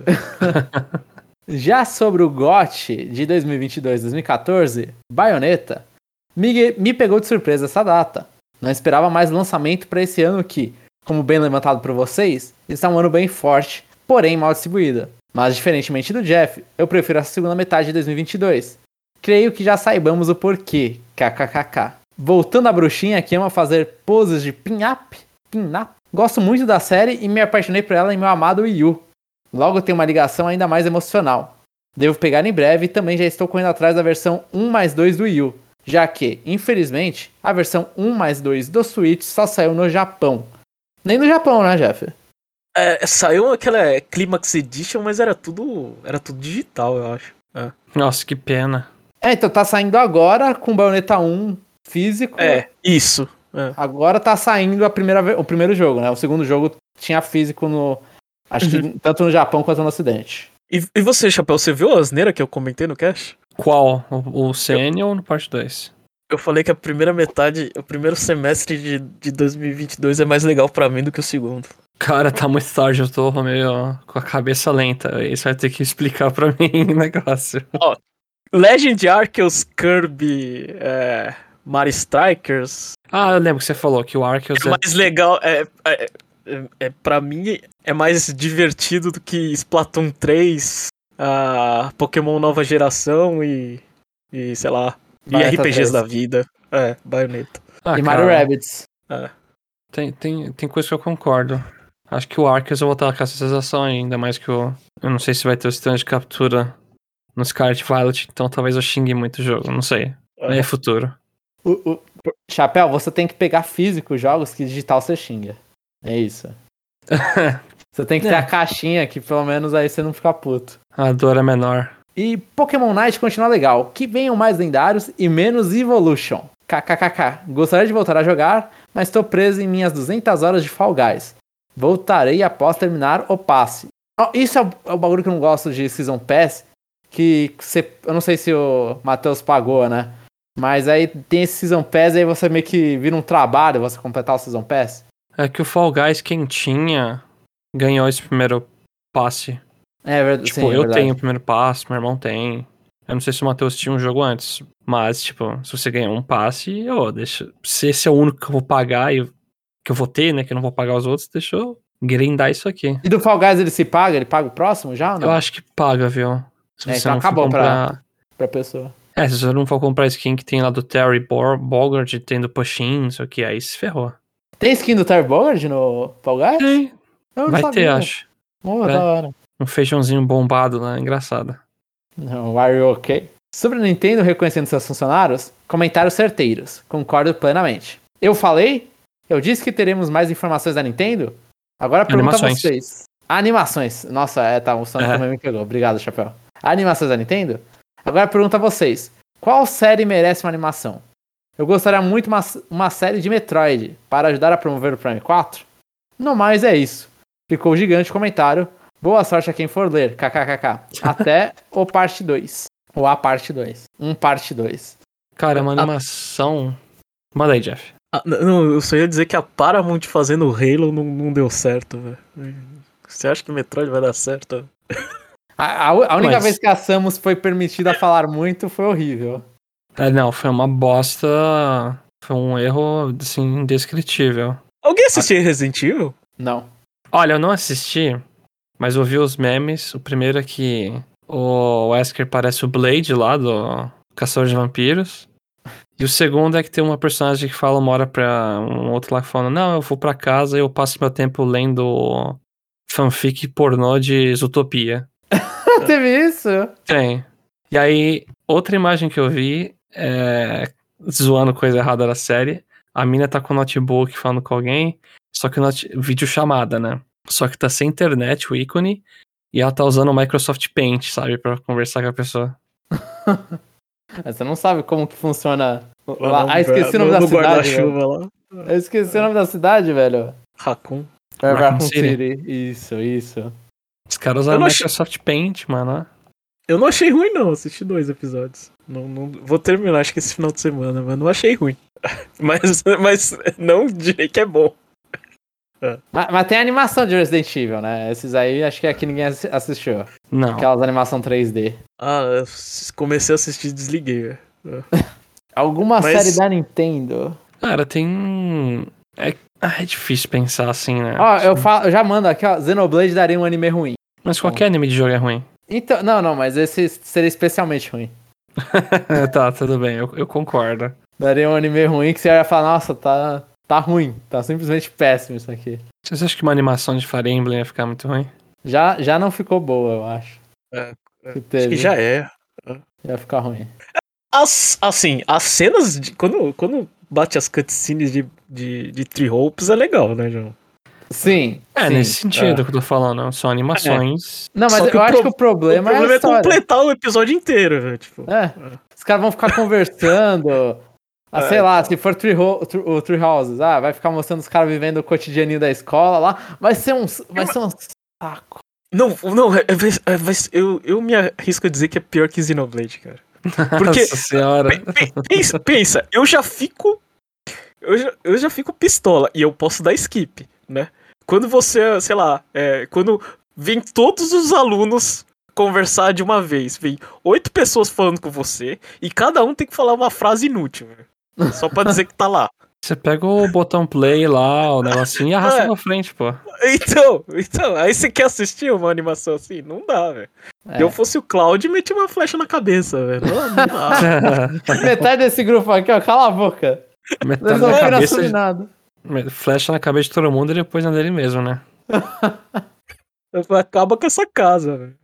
[SPEAKER 3] Já sobre o GOT de 2022-2014, Bayonetta, me, me pegou de surpresa essa data. Não esperava mais lançamento para esse ano que, como bem levantado por vocês, está um ano bem forte, porém mal distribuída. Mas diferentemente do Jeff, eu prefiro a segunda metade de 2022. Creio que já saibamos o porquê, kkkk. Voltando à bruxinha que ama fazer poses de pin-up, pin-up, gosto muito da série e me apaixonei por ela em meu amado Wii U. Logo tem uma ligação ainda mais emocional. Devo pegar em breve e também já estou correndo atrás da versão 1 mais 2 do Wii U, já que, infelizmente, a versão 1 mais 2 do Switch só saiu no Japão. Nem no Japão, né, Jeff?
[SPEAKER 1] É, saiu aquela Climax Edition, mas era tudo. Era tudo digital, eu acho.
[SPEAKER 2] Nossa, que pena.
[SPEAKER 3] É, então tá saindo agora com Bayonetta 1 físico.
[SPEAKER 1] É, isso. É.
[SPEAKER 3] Agora tá saindo a primeira, o primeiro jogo, né? O segundo jogo tinha físico no. Acho que tanto no Japão quanto no Ocidente.
[SPEAKER 1] E, e você, Chapéu, você viu a asneira que eu comentei no cast?
[SPEAKER 2] Qual? O, o CN ou no parte 2?
[SPEAKER 1] Eu falei que a primeira metade, o primeiro semestre de, de 2022 é mais legal pra mim do que o segundo.
[SPEAKER 2] Cara, tá muito tarde, eu tô meio com a cabeça lenta. Isso vai ter que explicar pra mim o negócio.
[SPEAKER 1] Legend Arceus Kirby é, Mario Strikers
[SPEAKER 2] Ah, eu lembro que você falou que o Arceus
[SPEAKER 1] é
[SPEAKER 2] é...
[SPEAKER 1] mais legal. É, é, é, é, pra mim, é mais divertido do que Splatoon 3, a Pokémon nova geração e. e sei lá. E RPGs
[SPEAKER 3] 3.
[SPEAKER 1] da vida. É, Bayonetta.
[SPEAKER 2] Ah,
[SPEAKER 3] e Mario Rabbids.
[SPEAKER 2] Tem, tem, tem coisa que eu concordo. Acho que o Arceus eu vou estar com essa sensação ainda mais que o... Eu não sei se vai ter o sistema de captura no Scarlet Violet, então talvez eu xingue muito o jogo, não sei. Aí é futuro.
[SPEAKER 3] O- o- Chapéu, você tem que pegar físico os jogos que digital você xinga. É isso. Você tem que ter
[SPEAKER 2] É.
[SPEAKER 3] a caixinha que pelo menos aí você não fica puto.
[SPEAKER 2] A dor é menor.
[SPEAKER 3] E Pokémon Night continua legal. Que venham mais lendários e menos Evolution. KKKK. Gostaria de voltar a jogar, mas estou preso em minhas 200 horas de Fall Guys. Voltarei após terminar o passe. Ó, Isso é o, é o bagulho que eu não gosto de Season Pass. Que você. Eu não sei se o Matheus pagou, né? Mas aí tem esse Season Pass aí você meio que vira um trabalho você completar o Season Pass.
[SPEAKER 2] É que o Fall Guys, quem tinha, ganhou esse primeiro passe.
[SPEAKER 3] É verdade.
[SPEAKER 2] Tipo,
[SPEAKER 3] sim, é
[SPEAKER 2] eu
[SPEAKER 3] verdade.
[SPEAKER 2] tenho o primeiro passe, meu irmão tem. Eu não sei se o Matheus tinha um jogo antes. Mas, tipo, se você ganhar um passe, ó, deixa. Se esse é o único que eu vou pagar e que eu vou ter, né? Que eu não vou pagar os outros, deixa eu grindar isso aqui.
[SPEAKER 3] E do Fall Guys ele se paga? Ele paga o próximo já ou não?
[SPEAKER 2] Eu acho que paga, viu? Se
[SPEAKER 3] É, então acabou pra-
[SPEAKER 2] comprar.
[SPEAKER 3] Pra pessoa.
[SPEAKER 2] É, se você não for comprar skin que tem lá do Terry Bogard, tem do Pushing, não sei o que, aí se ferrou.
[SPEAKER 3] Tem skin do Terry Bogard no Fall Guys?
[SPEAKER 2] Tem,
[SPEAKER 3] Eu não
[SPEAKER 2] vai
[SPEAKER 3] sabia.
[SPEAKER 2] ter, acho.
[SPEAKER 3] Oh, da hora.
[SPEAKER 2] Um feijãozinho bombado lá, engraçado.
[SPEAKER 3] Não, are you okay? Sobre a Nintendo reconhecendo seus funcionários, comentários certeiros. Concordo plenamente. Eu falei? Eu disse que teremos mais informações da Nintendo? Agora pergunta a
[SPEAKER 2] Animações.
[SPEAKER 3] vocês. Animações. Nossa, é, tá, o Sonic
[SPEAKER 2] É.
[SPEAKER 3] também me pegou. Obrigado, Chapéu. Animações da Nintendo? Agora pergunta a vocês. Qual série merece uma animação? Eu gostaria muito uma, uma série de Metroid para ajudar a promover o Prime 4? No mais é isso. Ficou gigante o comentário. Boa sorte a quem for ler. KKKK. Até o parte 2. Ou a parte 2. Um parte 2.
[SPEAKER 2] Cara, é uma animação. Manda aí, Jeff.
[SPEAKER 1] Ah, não, eu só ia dizer que a Paramount fazendo o Halo não, não deu certo, velho. Você acha que Metroid vai dar certo?
[SPEAKER 3] A, a- a única
[SPEAKER 2] Mas-
[SPEAKER 3] vez que a Samus foi permitida falar muito foi horrível.
[SPEAKER 2] É, não, foi uma bosta. Foi um erro, assim, indescritível.
[SPEAKER 1] Alguém assistiu Resident Evil?
[SPEAKER 3] Não.
[SPEAKER 2] Olha, eu não assisti, mas eu vi os memes. O primeiro é que o Wesker parece o Blade lá do Caçador de Vampiros. E o segundo é que tem uma personagem que fala uma hora pra um outro lá que fala: Não, eu vou pra casa e eu passo meu tempo lendo fanfic pornô de Zootopia.
[SPEAKER 3] Teve isso?
[SPEAKER 2] Tem. E aí, outra imagem que eu vi é zoando coisa errada da série. A mina tá com o notebook falando com alguém, só que o not... vídeo chamada, né? Só que tá sem internet, o ícone, e ela tá usando o Microsoft Paint, sabe, Pra conversar com a pessoa.
[SPEAKER 3] Você não sabe como que funciona.
[SPEAKER 1] Lá
[SPEAKER 3] ah, esqueci o nome
[SPEAKER 1] no-
[SPEAKER 3] da
[SPEAKER 1] no
[SPEAKER 3] cidade.
[SPEAKER 1] guarda-chuva lá.
[SPEAKER 3] Eu esqueci o nome da cidade, velho.
[SPEAKER 1] Raccoon.
[SPEAKER 3] Vai
[SPEAKER 2] Raccoon City.
[SPEAKER 3] City. Isso, isso.
[SPEAKER 2] Os caras usaram
[SPEAKER 1] achei-
[SPEAKER 2] Microsoft Paint, mano.
[SPEAKER 1] Eu não achei ruim, não. Assisti dois episódios. Não, não- vou terminar, acho que esse final de semana, mas não achei ruim. Mas, mas não direi que é bom.
[SPEAKER 3] Mas, mas tem a animação de Resident Evil, né? Esses aí acho que aqui ninguém assi- assistiu.
[SPEAKER 2] Não.
[SPEAKER 3] Aquelas animação 3D.
[SPEAKER 1] Ah, eu comecei a assistir e desliguei. velho.
[SPEAKER 3] Alguma
[SPEAKER 1] Mas-
[SPEAKER 3] série da Nintendo.
[SPEAKER 2] Cara, tem. É, ah, é difícil pensar assim, né?
[SPEAKER 3] Ó, eu, falo, eu já mando aqui, ó. Xenoblade daria um anime ruim.
[SPEAKER 2] Mas qualquer anime de jogo é ruim.
[SPEAKER 3] Então, não, não, mas esse seria especialmente ruim.
[SPEAKER 2] tá, tudo bem, eu, eu concordo.
[SPEAKER 3] Daria um anime ruim que você ia falar, nossa, tá, tá ruim. Tá simplesmente péssimo isso aqui.
[SPEAKER 2] Vocês acham que uma animação de Fire Emblem ia ficar muito ruim?
[SPEAKER 3] Já, já não ficou boa, eu acho.
[SPEAKER 1] É, é.
[SPEAKER 3] Que
[SPEAKER 1] Acho que já é.
[SPEAKER 3] Ia ficar ruim.
[SPEAKER 1] As, assim, as cenas. De, quando, quando bate as cutscenes de, de, de Three Hopes é legal, né, João?
[SPEAKER 3] Sim.
[SPEAKER 2] É,
[SPEAKER 3] sim.
[SPEAKER 2] nesse sentido que eu tô falando. São animações.
[SPEAKER 3] Não, mas eu
[SPEAKER 1] o
[SPEAKER 3] acho
[SPEAKER 1] pro-
[SPEAKER 3] que o problema,
[SPEAKER 1] o problema
[SPEAKER 3] é a
[SPEAKER 1] é,
[SPEAKER 3] história.
[SPEAKER 1] completar o episódio inteiro, velho. Tipo,
[SPEAKER 3] É. Os caras vão ficar conversando. Ah, sei
[SPEAKER 1] É,
[SPEAKER 3] lá, se for Tree, Ho- o Tree Houses, ah, vai ficar mostrando os caras vivendo o cotidianinho da escola lá. Vai ser um, vai ser um saco.
[SPEAKER 1] Não, não, é- é- é- eu, eu me arrisco a dizer que é pior que Xenoblade, cara. Porque,
[SPEAKER 2] Nossa senhora.
[SPEAKER 1] pe- pe- pensa, pensa, eu já fico. Eu já, eu já fico pistola e eu posso dar skip, né? Quando você, sei lá, é, quando vem todos os alunos conversar de uma vez, vem oito pessoas falando com você e cada um tem que falar uma frase inútil, velho. Só pra dizer que tá lá.
[SPEAKER 2] Você pega o botão play lá, o negocinho e arrasta
[SPEAKER 1] É.
[SPEAKER 2] pra frente, pô.
[SPEAKER 1] Então, então, aí você quer assistir uma animação assim? Não dá, velho.
[SPEAKER 3] É.
[SPEAKER 1] Se eu fosse o Cloud, metia uma flecha na cabeça, velho. Não, não dá.
[SPEAKER 3] Metade desse grupo aqui, ó, cala a boca.
[SPEAKER 2] Metade
[SPEAKER 3] não
[SPEAKER 2] da cabeça.
[SPEAKER 3] sobre nada.
[SPEAKER 2] de- Flecha na cabeça de todo mundo e depois na dele mesmo, né?
[SPEAKER 1] Acaba com essa casa, velho.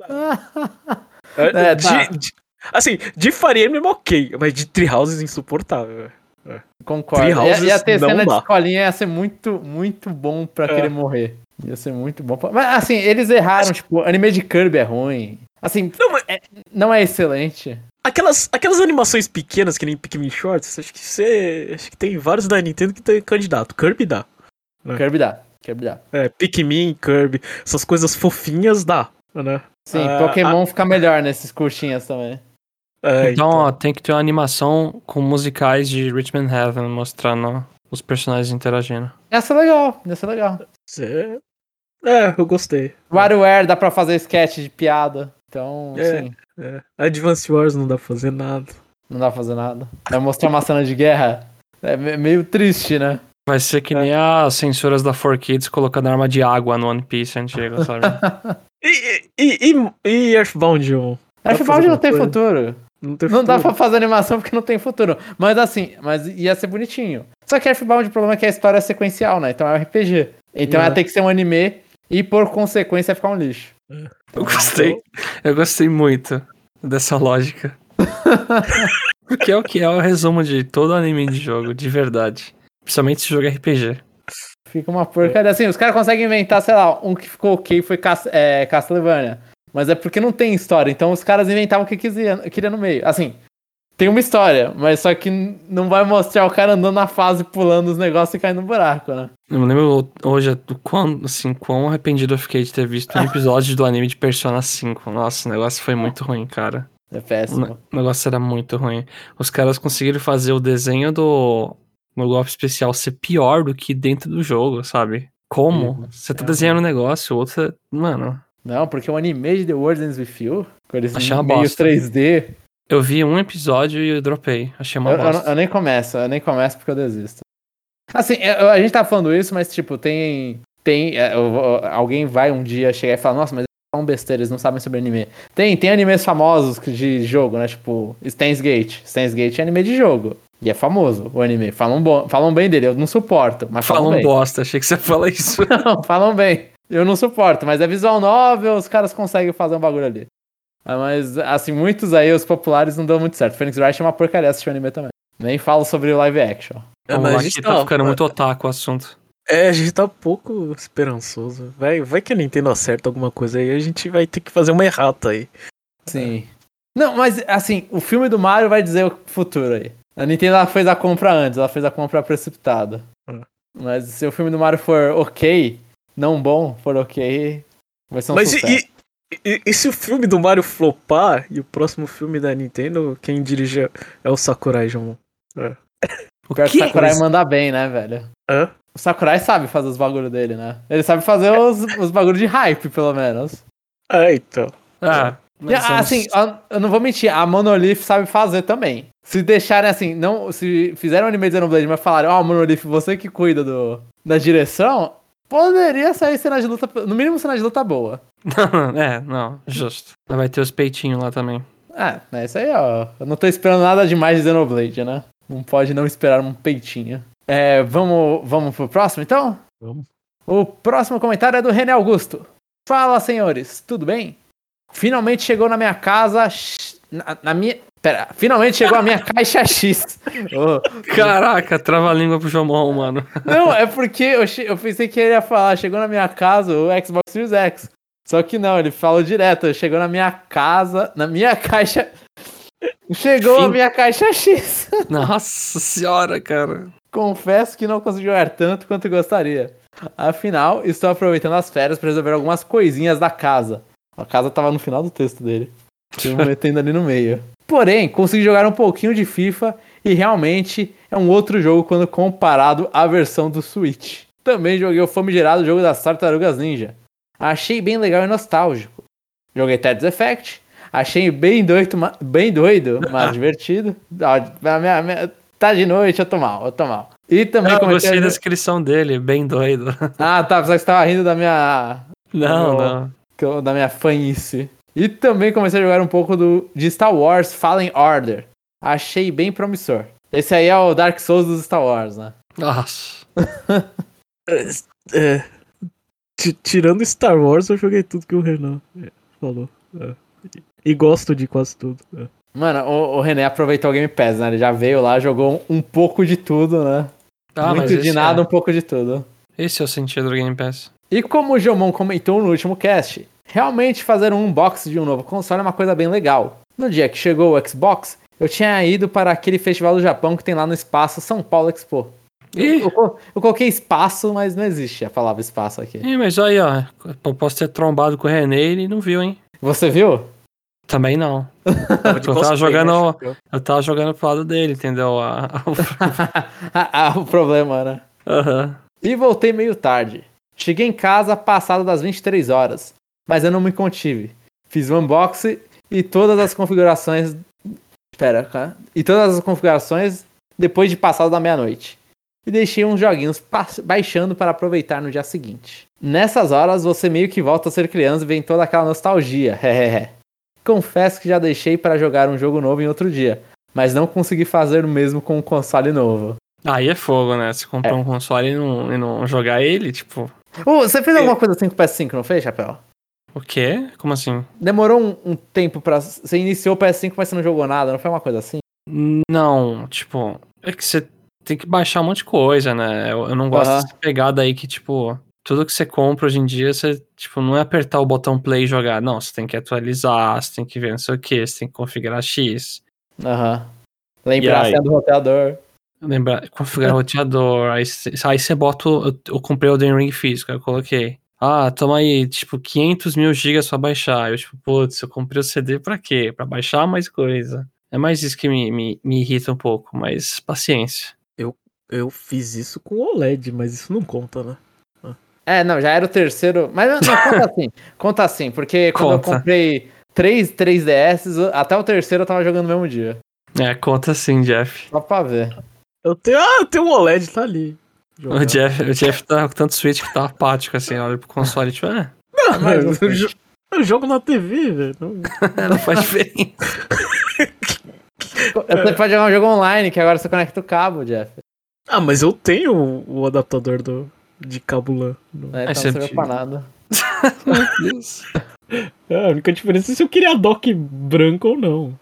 [SPEAKER 3] É,
[SPEAKER 1] de,
[SPEAKER 3] tá.
[SPEAKER 1] de- assim, de Fire Emblem ok, mas de Treehouse é insuportável, velho.
[SPEAKER 3] Concordo.
[SPEAKER 1] Tree
[SPEAKER 3] Ia, ia ter
[SPEAKER 1] Houses
[SPEAKER 3] cena de escolinha, ia ser muito, muito bom pra
[SPEAKER 1] É.
[SPEAKER 3] querer morrer. Ia ser muito bom. pra- Mas assim, eles erraram, tipo, anime de Kirby é ruim. Assim,
[SPEAKER 1] Não, mas
[SPEAKER 3] não é excelente.
[SPEAKER 1] Aquelas, aquelas animações pequenas, que nem Pikmin Shorts, acho que você. Acho que tem vários da Nintendo que tem candidato. Kirby dá. É.
[SPEAKER 3] Kirby dá. Kirby dá.
[SPEAKER 1] É, Pikmin, Kirby, essas coisas fofinhas dá, né?
[SPEAKER 3] Sim,
[SPEAKER 1] Ah,
[SPEAKER 3] Pokémon fica melhor nesses curtinhas também.
[SPEAKER 1] É,
[SPEAKER 2] Então, ó, tem que ter uma animação com musicais de Richmond Heaven mostrando os personagens interagindo.
[SPEAKER 3] Ia ser legal, ia ser legal.
[SPEAKER 1] Cê- É, eu gostei.
[SPEAKER 3] WarioWare dá pra fazer sketch de piada. Então,
[SPEAKER 1] É.
[SPEAKER 3] sim,
[SPEAKER 1] É. Advance Wars não dá pra fazer nada.
[SPEAKER 3] não dá pra fazer nada. Vai mostrar uma cena de guerra. É me- meio triste, né?
[SPEAKER 2] Vai ser que nem as censuras da 4Kids colocando arma de água no One Piece antigo, sabe?
[SPEAKER 1] E, e, e, e Earthbound, João? Dá
[SPEAKER 3] Acho
[SPEAKER 1] pra
[SPEAKER 3] que
[SPEAKER 1] fazer
[SPEAKER 3] não tem
[SPEAKER 1] coisa?
[SPEAKER 3] futuro.
[SPEAKER 1] Não, tem
[SPEAKER 3] Não dá pra
[SPEAKER 1] futuro.
[SPEAKER 3] fazer animação porque não tem futuro. Mas assim, mas ia ser bonitinho. Só que Earthbound, o problema é que a história é sequencial, né? Então é um RPG. Então
[SPEAKER 1] É.
[SPEAKER 3] ia ter que ser um anime e por consequência ia ficar um lixo.
[SPEAKER 2] Eu gostei. Eu gostei muito dessa lógica. Porque é o que é o resumo de todo anime de jogo, de verdade. Principalmente se jogo é RPG.
[SPEAKER 3] Fica uma porcaria. Assim, os caras conseguem inventar, sei lá, um que ficou ok foi Cas é, Castlevania. Mas é porque não tem história. Então os caras inventavam o que quisiam, queria no meio. Assim, tem uma história, mas só que não vai mostrar o cara andando na fase, pulando os negócios e caindo no buraco, né?
[SPEAKER 2] Eu me lembro hoje do quão, assim, quão arrependido eu fiquei de ter visto um episódio do anime de Persona 5. Nossa, o negócio foi muito ruim, cara.
[SPEAKER 3] É péssimo.
[SPEAKER 2] o negócio era muito ruim. Os caras conseguiram fazer o desenho do no golpe especial ser pior do que dentro do jogo, sabe? Como? Você tá
[SPEAKER 3] É.
[SPEAKER 2] desenhando um negócio, o outro. Mano,
[SPEAKER 3] Não, porque o anime de The World Ends With You, com eles
[SPEAKER 2] Achei uma
[SPEAKER 3] meio
[SPEAKER 2] bosta.
[SPEAKER 3] 3D,
[SPEAKER 2] eu vi um episódio e eu dropei. Achei uma
[SPEAKER 3] eu, eu eu nem começo, eu nem começo porque eu desisto. Assim, eu- a gente tá falando isso, mas tipo, tem. tem é, alguém vai um dia chegar e falar, nossa, mas eles falam besteira, eles não sabem sobre anime. Tem, tem animes famosos de jogo, né? Tipo, Steins Gate. Gate é anime de jogo. E é famoso o anime. Falam, bom, falam bem dele, eu não suporto, mas falam,
[SPEAKER 2] Falam
[SPEAKER 3] bem.
[SPEAKER 2] bosta, achei que você ia falar isso.
[SPEAKER 3] Não, falam bem. Eu não suporto, mas é visual novel, os caras conseguem fazer um bagulho ali. Ah, Mas, assim, muitos aí, os populares, não dão muito certo. Phoenix Wright é uma porcaria assistir anime também. Nem falo sobre live action.
[SPEAKER 1] É, mas a gente
[SPEAKER 2] tá
[SPEAKER 1] tá-
[SPEAKER 2] ficando muito otaku o assunto.
[SPEAKER 1] É, a gente tá um pouco esperançoso. Vai, vai que a Nintendo acerta alguma coisa aí, a gente vai ter que fazer uma errata aí.
[SPEAKER 3] Sim. Não, mas, assim, o filme do Mario vai dizer o futuro aí. A Nintendo ela fez a compra antes, ela fez a compra precipitada.
[SPEAKER 1] Hum.
[SPEAKER 3] Mas se o filme do Mario for ok, não bom, for ok, vai ser um
[SPEAKER 1] Mas e,
[SPEAKER 3] sucesso.
[SPEAKER 1] e, e- e se o filme do Mario flopar e o próximo filme da Nintendo, quem dirige é o Sakurai Jomon?
[SPEAKER 2] O
[SPEAKER 3] Pior que? Sakurai
[SPEAKER 1] Mas-
[SPEAKER 3] manda bem, né, velho?
[SPEAKER 1] Hã?
[SPEAKER 3] O Sakurai sabe fazer os bagulho dele, né? Ele sabe fazer os, os bagulho de hype, pelo menos.
[SPEAKER 1] É, então.
[SPEAKER 2] Ah,
[SPEAKER 3] assim, a- eu não vou mentir, a Monolith sabe fazer também. Se deixarem assim, não, se fizeram um anime de Xenoblade, mas falaram, ó, Monolith, você que cuida do, da direção, poderia sair cena de luta, no mínimo cena de luta boa.
[SPEAKER 2] é, não, justo. Mas Vai ter os peitinhos lá também.
[SPEAKER 3] É, é isso aí, ó. Eu não tô esperando nada demais de Xenoblade, né? Não pode não esperar um peitinho. É, vamos, vamos pro próximo, então?
[SPEAKER 1] Vamos.
[SPEAKER 3] O próximo comentário é do René Augusto. Fala, senhores, tudo bem? Finalmente chegou na minha casa. Na, na minha. Pera, finalmente chegou a minha caixa X. Ô,
[SPEAKER 2] Caraca, trava a língua pro Jomon, mano.
[SPEAKER 3] Não, é porque eu, eu pensei que ele ia falar, chegou na minha casa o Xbox Series X. Só que não, ele falou direto, chegou na minha casa, na minha caixa. Chegou a
[SPEAKER 2] Fim.
[SPEAKER 3] minha caixa X.
[SPEAKER 2] Nossa senhora, cara.
[SPEAKER 3] Confesso que não consegui jogar tanto quanto gostaria. Afinal, estou aproveitando as férias para resolver algumas coisinhas da casa. A casa tava no final do texto dele. Eu me metendo ali no meio. Porém, consegui jogar um pouquinho de FIFA e realmente é um outro jogo quando comparado à versão do Switch. Também joguei o famigerado jogo das Tartarugas Ninja. Achei bem legal e nostálgico. Joguei Tetris Effect. Achei bem doido, bem doido mas divertido. Ah, Tá de noite, eu tô mal, eu tô mal. E também
[SPEAKER 2] Eu
[SPEAKER 3] comecei
[SPEAKER 2] gostei
[SPEAKER 3] a
[SPEAKER 2] da descrição dele, bem doido.
[SPEAKER 3] Ah, tá, pensava que você tava rindo da minha
[SPEAKER 2] Não, não.
[SPEAKER 3] eu- da minha fanhice. E também comecei a jogar um pouco do, de Star Wars Fallen Order. Achei bem promissor. Esse aí é o Dark Souls dos Star Wars, né?
[SPEAKER 2] Nossa.
[SPEAKER 1] É. Ti- Tirando Star Wars, eu joguei tudo que o Renan é, falou. é. E gosto de quase tudo. é.
[SPEAKER 3] Mano, o, o René aproveitou o Game Pass, né? Ele já veio lá, jogou um, um pouco de tudo, né?
[SPEAKER 2] Ah,
[SPEAKER 3] Muito de nada,
[SPEAKER 2] é-
[SPEAKER 3] um pouco de tudo.
[SPEAKER 2] Esse é o sentido do Game Pass.
[SPEAKER 3] E como o Geomon comentou no último cast, realmente fazer um unboxing de um novo console é uma coisa bem legal. No dia que chegou o Xbox, eu tinha ido para aquele festival do Japão que tem lá no espaço São Paulo Expo. Eu, eu coloquei espaço, mas não existe a palavra espaço aqui.
[SPEAKER 2] ih, mas aí, ó. Eu posso ter trombado com o René e ele não viu, hein?
[SPEAKER 3] Você viu?
[SPEAKER 2] Também não. Eu tava jogando-
[SPEAKER 1] né?
[SPEAKER 2] Eu tava jogando pro lado dele, entendeu? A- a-
[SPEAKER 3] ah, o problema, né?
[SPEAKER 2] Aham.
[SPEAKER 3] E voltei meio tarde. Cheguei em casa passado das 23 horas, mas eu não me contive. Fiz o unboxing e todas as configurações. Espera, cara. E todas as configurações depois de passado da meia-noite. E deixei uns joguinhos baixando para aproveitar no dia seguinte. Nessas horas você meio que volta a ser criança e vem toda aquela nostalgia. Confesso que já deixei para jogar um jogo novo em outro dia, mas não consegui fazer o mesmo com um console novo.
[SPEAKER 2] Aí é fogo, né? Se comprar um console e não, e não jogar ele, tipo.
[SPEAKER 3] Ô, você fez alguma coisa assim com o PS5, não fez, Chapéu?
[SPEAKER 2] O quê? Como assim?
[SPEAKER 3] Demorou um, um tempo pra. Você iniciou o PS5, mas você não jogou nada, não foi uma coisa assim?
[SPEAKER 2] Não, tipo. É que você tem que baixar um monte de coisa, né? Eu, eu não gosto
[SPEAKER 3] Aham.
[SPEAKER 2] dessa pegada aí que, tipo. Tudo que você compra hoje em dia, você, tipo, não é apertar o botão play e jogar. Não, você tem que atualizar, você tem que ver não sei o que, você tem que configurar X.
[SPEAKER 3] Aham. Lembrar a senha do roteador.
[SPEAKER 2] Lembrar, configurar o roteador, aí você aí você bota. o- Eu, eu comprei o Elden Ring físico, eu coloquei. Ah, toma aí, tipo, 500 mil gigas pra baixar. Eu, tipo, putz, eu comprei o CD pra quê? Pra baixar mais coisa. É mais isso que me, me, me irrita um pouco, mas paciência.
[SPEAKER 1] Eu fiz isso com o OLED, mas isso não conta, né?
[SPEAKER 3] É, não, já era o terceiro. Mas não, conta assim. Conta assim, porque quando
[SPEAKER 2] Conta.
[SPEAKER 3] eu comprei três 3DS, até o terceiro eu tava jogando no mesmo dia.
[SPEAKER 2] É, conta sim, Jeff.
[SPEAKER 3] Só pra ver.
[SPEAKER 1] Eu tenho. Ah, eu tenho um OLED, tá ali.
[SPEAKER 2] O. Jeff, o Jeff tá com tanto Switch que tá apático, assim, olha pro console, tipo, é,
[SPEAKER 1] Não,
[SPEAKER 3] mais um
[SPEAKER 1] eu, jo- eu jogo na TV, velho. Não-
[SPEAKER 2] não faz diferença.
[SPEAKER 3] Você pode jogar um jogo online, que agora você conecta o cabo, Jeff.
[SPEAKER 1] Ah, mas eu tenho o, adaptador do, de cabo LAN. No-
[SPEAKER 3] Então
[SPEAKER 2] você
[SPEAKER 3] não serve pra nada.
[SPEAKER 2] Meu Deus.
[SPEAKER 1] É, a única diferença é se eu queria dock branco ou não.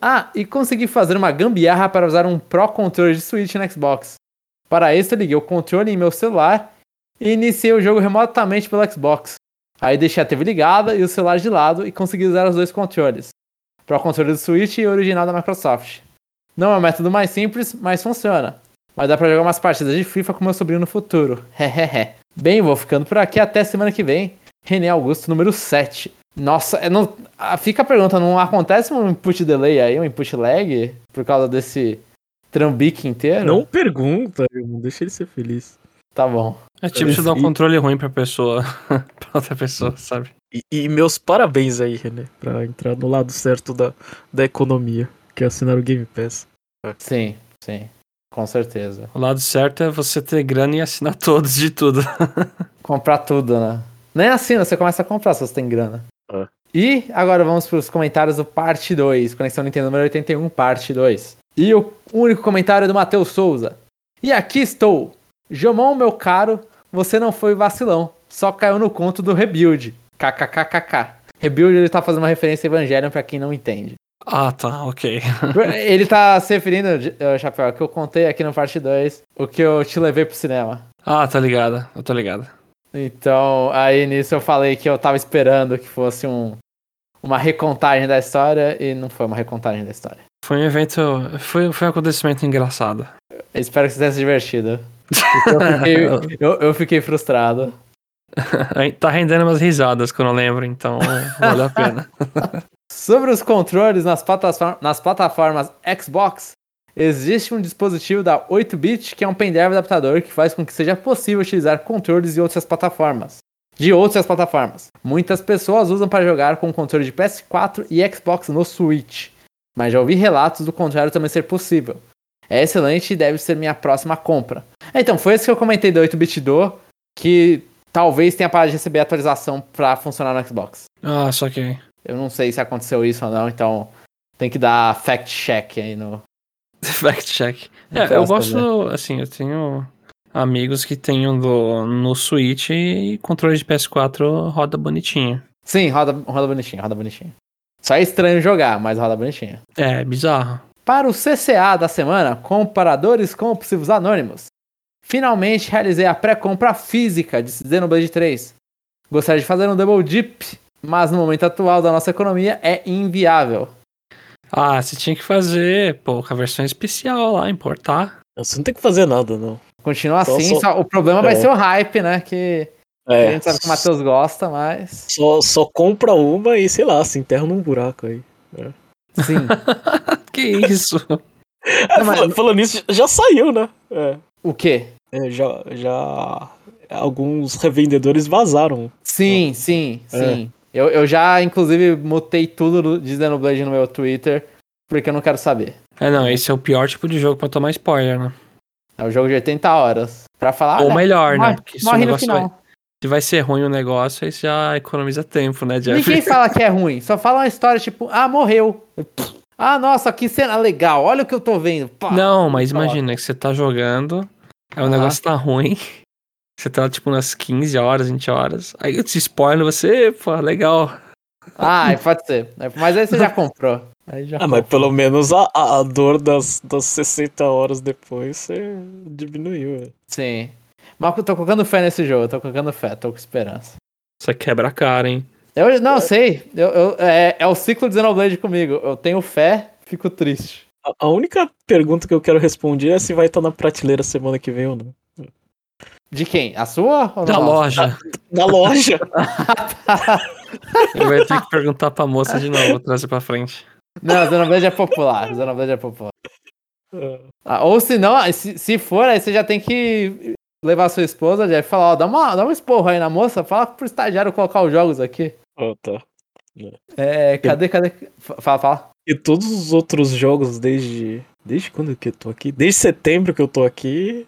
[SPEAKER 3] Ah, e consegui fazer uma gambiarra para usar um Pro Controller de Switch no Xbox. Para isso, eu liguei o controle em meu celular e iniciei o jogo remotamente pelo Xbox. Aí deixei a TV ligada e o celular de lado e consegui usar os dois controles. Pro Controller do Switch e o original da Microsoft. Não é o método mais simples, mas funciona. Mas dá pra jogar umas partidas de FIFA com meu sobrinho no futuro. Hehehe. Bem, vou ficando por aqui até semana que vem. René Augusto, número 7. Nossa, é não, fica a pergunta, não acontece um input delay aí, um input lag, por causa desse trambique inteiro?
[SPEAKER 1] Não pergunta, irmão. Deixa ele ser feliz.
[SPEAKER 3] Tá bom.
[SPEAKER 2] É tipo você dar um controle ruim pra pessoa. pra outra pessoa, sabe?
[SPEAKER 1] E, e meus parabéns aí, René, pra entrar no lado certo da, da economia, que é assinar o Game Pass.
[SPEAKER 3] Sim, sim. Com certeza.
[SPEAKER 2] O lado certo é você ter grana e assinar todos de tudo.
[SPEAKER 3] Comprar tudo, né? Nem assina, você começa a comprar se você tem grana.
[SPEAKER 1] É.
[SPEAKER 3] E agora vamos para os comentários do parte 2. Conexão Nintendo número 81, parte 2. E o único comentário é do Matheus Souza. E aqui estou. Jomon, meu caro, você não foi vacilão. Só caiu no conto do Rebuild. KKKKK. Rebuild ele tá fazendo uma referência a Evangelion pra quem não entende.
[SPEAKER 2] Ah, tá, ok.
[SPEAKER 3] Ele tá se referindo, eh, Chapéu, que eu contei aqui no parte 2, o que eu te levei pro cinema.
[SPEAKER 2] Ah, tá ligado. Eu tô ligado.
[SPEAKER 3] Então, aí nisso eu falei que eu tava esperando que fosse um, uma recontagem da história e não foi uma recontagem da história.
[SPEAKER 2] Foi um evento. Foi, foi um acontecimento engraçado.
[SPEAKER 3] Eu espero que você tenha se divertido. Eu fiquei, eu, eu fiquei frustrado.
[SPEAKER 2] tá rendendo umas risadas que eu lembro, então valeu a pena.
[SPEAKER 3] Sobre os controles nas, nas plataformas Xbox, existe um dispositivo da 8-bit que é um pendrive adaptador que faz com que seja possível utilizar controles de outras plataformas. De outras plataformas. Muitas pessoas usam para jogar com controle de PS4 e Xbox no Switch. Mas já ouvi relatos do contrário também ser possível. É excelente e deve ser minha próxima compra. Então, foi isso que eu comentei do 8-bit do, que talvez tenha parado de receber atualização para funcionar no Xbox.
[SPEAKER 2] Ah, só que.
[SPEAKER 3] Eu não sei se aconteceu isso ou não, então tem que dar fact check aí no.
[SPEAKER 2] Fact check. É,
[SPEAKER 3] foi
[SPEAKER 2] eu gosto, assim, eu tenho amigos que do, no Switch e controle de PS4 roda bonitinho.
[SPEAKER 3] Sim, roda, roda bonitinho, roda bonitinho. Só é estranho jogar, mas roda bonitinho.
[SPEAKER 2] É, bizarro.
[SPEAKER 3] Para o CCA da semana, comparadores compulsivos anônimos. Finalmente realizei a pré-compra física de Xenoblade 3. Gostaria de fazer um double dip, mas no momento atual da nossa economia é inviável.
[SPEAKER 2] Ah, você tinha que fazer, pô, com a versão especial lá, importar.
[SPEAKER 1] Você não tem que fazer nada, não.
[SPEAKER 3] Continua
[SPEAKER 1] Só-
[SPEAKER 3] assim,
[SPEAKER 1] só-
[SPEAKER 3] só- o problema vai
[SPEAKER 1] É.
[SPEAKER 3] ser o hype, né? Que a
[SPEAKER 1] É,
[SPEAKER 3] gente sabe que o Matheus gosta, mas.
[SPEAKER 1] só, só compra uma e, sei lá, se enterra num buraco aí.
[SPEAKER 3] Sim.
[SPEAKER 2] Que isso?
[SPEAKER 1] É,
[SPEAKER 3] mas-
[SPEAKER 1] fal- Falando nisso, já saiu, né? É,
[SPEAKER 3] o quê?
[SPEAKER 1] É, já, já. Alguns revendedores vazaram.
[SPEAKER 3] Sim, sim,
[SPEAKER 1] É.
[SPEAKER 3] sim. Eu, eu já, inclusive, mutei tudo do- de Xenoblade no meu Twitter, porque eu não quero saber.
[SPEAKER 2] É, não, esse é o pior tipo de jogo pra tomar spoiler, né?
[SPEAKER 3] É um jogo de 80 horas. Pra falar.
[SPEAKER 2] Ou
[SPEAKER 3] "Olha,
[SPEAKER 2] melhor,
[SPEAKER 3] morre-
[SPEAKER 2] né? Porque se o
[SPEAKER 3] morre no
[SPEAKER 2] negócio vai,
[SPEAKER 3] final.
[SPEAKER 2] se vai ser ruim o negócio, aí você já economiza tempo, né, Jeff?
[SPEAKER 3] Ninguém fala que é ruim. Só fala uma história tipo, ah, morreu. Ah, nossa, que cena legal. Olha o que eu tô vendo. Pá.
[SPEAKER 2] Não, mas imagina que você tá jogando, aí o
[SPEAKER 3] Aham.
[SPEAKER 2] negócio tá ruim, você tá tipo umas 15 horas, 20 horas, aí eu te spoiler você, pô, legal.
[SPEAKER 3] Ah, pode ser. Mas aí você já comprou. Aí já
[SPEAKER 1] Ah, mas pelo menos a, a dor das, das 60 horas depois você diminuiu. é.
[SPEAKER 3] Sim. Mas eu tô colocando fé nesse jogo, eu tô colocando fé, tô com esperança.
[SPEAKER 2] Você quebra a cara, hein?
[SPEAKER 3] Eu não sei. Eu, eu- é, é o ciclo de Xenoblade comigo. Eu tenho fé, fico triste.
[SPEAKER 1] A, a única pergunta que eu quero responder é se vai estar na prateleira semana que vem ou não.
[SPEAKER 3] De quem? A sua? Ou
[SPEAKER 2] Da loja.
[SPEAKER 1] Na loja!
[SPEAKER 2] Eu vou ter que perguntar pra moça de novo, trazer pra frente.
[SPEAKER 3] Não, Xenoblade é popular. Xenoblade é popular.
[SPEAKER 1] É.
[SPEAKER 3] Ah, ou se não, se, se for, aí você já tem que levar sua esposa, Jeff, e falar, ó, dá, uma, dá um esporro aí na moça, fala pro estagiário colocar os jogos aqui.
[SPEAKER 1] Ah, tá.
[SPEAKER 3] É, cadê, cadê? Fala, fala.
[SPEAKER 1] E todos os outros jogos desde. Desde quando que eu tô aqui? Desde setembro que eu tô aqui,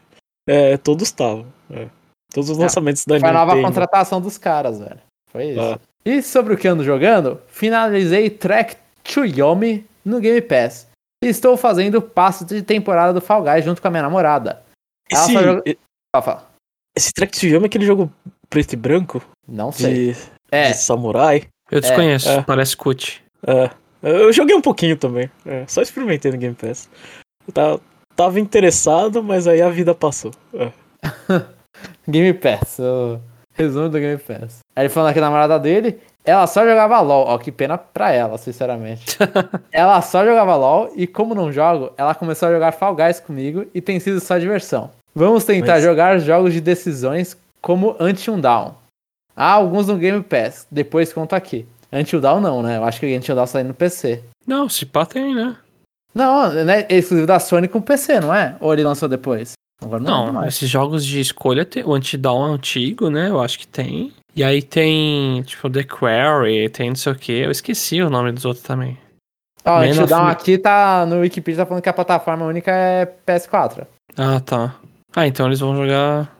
[SPEAKER 1] é, todos estavam. é. Todos os
[SPEAKER 3] Ah,
[SPEAKER 1] lançamentos da
[SPEAKER 3] Foi a nova
[SPEAKER 1] Nintendo.
[SPEAKER 3] contratação dos caras, velho. Foi isso.
[SPEAKER 1] Ah.
[SPEAKER 3] E sobre o que ando jogando, finalizei Track to Yomi no Game Pass. E estou fazendo passo de temporada do Fall Guys junto com a minha namorada. Ela
[SPEAKER 1] Esse,
[SPEAKER 3] joga-
[SPEAKER 1] e-
[SPEAKER 3] Fala, fala.
[SPEAKER 1] esse Track to Yomi é aquele jogo preto e branco
[SPEAKER 3] Não sei.
[SPEAKER 1] de,
[SPEAKER 3] É,
[SPEAKER 1] de samurai.
[SPEAKER 2] Eu desconheço,
[SPEAKER 1] é.
[SPEAKER 2] parece cut.
[SPEAKER 1] É, eu joguei um pouquinho também. é, só experimentei no Game Pass. Eu tava, tava interessado, mas aí a vida passou. é.
[SPEAKER 3] Game Pass. O resumo do Game Pass. Aí ele falando aqui da namorada dele, ela só jogava LOL. Ó, que pena pra ela, sinceramente. ela só jogava LOL e como não jogo, ela começou a jogar Fall Guys comigo e tem sido só diversão. Vamos tentar
[SPEAKER 1] Mas-
[SPEAKER 3] jogar jogos de decisões como Until Down. Ah, alguns no Game Pass. Depois conta aqui. Until Down não, né? Eu acho que Until Down sai no PC.
[SPEAKER 2] Não, se pá tem, né?
[SPEAKER 3] Não, né? Exclusivo da Sony com PC, não é? Ou ele lançou depois? Agora não,
[SPEAKER 2] Não, esses jogos de escolha, tem, o Antidown é antigo, né? Eu acho que tem. E aí tem, tipo, The Quarry, tem não sei o que. Eu esqueci o nome dos outros também.
[SPEAKER 3] Ó,
[SPEAKER 2] Man of Me-
[SPEAKER 3] aqui tá no Wikipedia tá falando que a plataforma única é PS4.
[SPEAKER 2] Ah, tá. Ah, então eles vão jogar.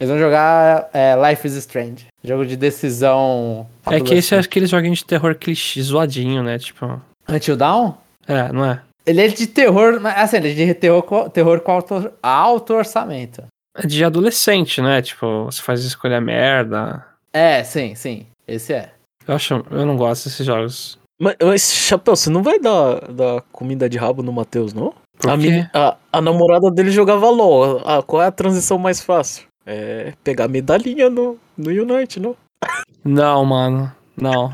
[SPEAKER 3] Eles vão jogar é, Life is Strange. Jogo de decisão.
[SPEAKER 2] É que esse é aquele joguinho de terror clichê, zoadinho, né? Tipo.
[SPEAKER 3] Until Down?
[SPEAKER 2] É, não é?
[SPEAKER 3] Ele é de terror, mas assim, ele é de terror, terror com alto, alto orçamento.
[SPEAKER 2] É de adolescente, né? Tipo, você faz escolha merda.
[SPEAKER 3] É, sim, sim. Esse é.
[SPEAKER 2] Eu acho. Eu não gosto desses jogos.
[SPEAKER 1] Mas, mas, Chapéu, você não vai dar, dar comida de rabo no Matheus, não?
[SPEAKER 2] Por
[SPEAKER 1] A, a, a namorada dele jogava LOL. Ah, qual é a transição mais fácil? É pegar medalhinha no, no Unite, não?
[SPEAKER 2] Não, mano. Não.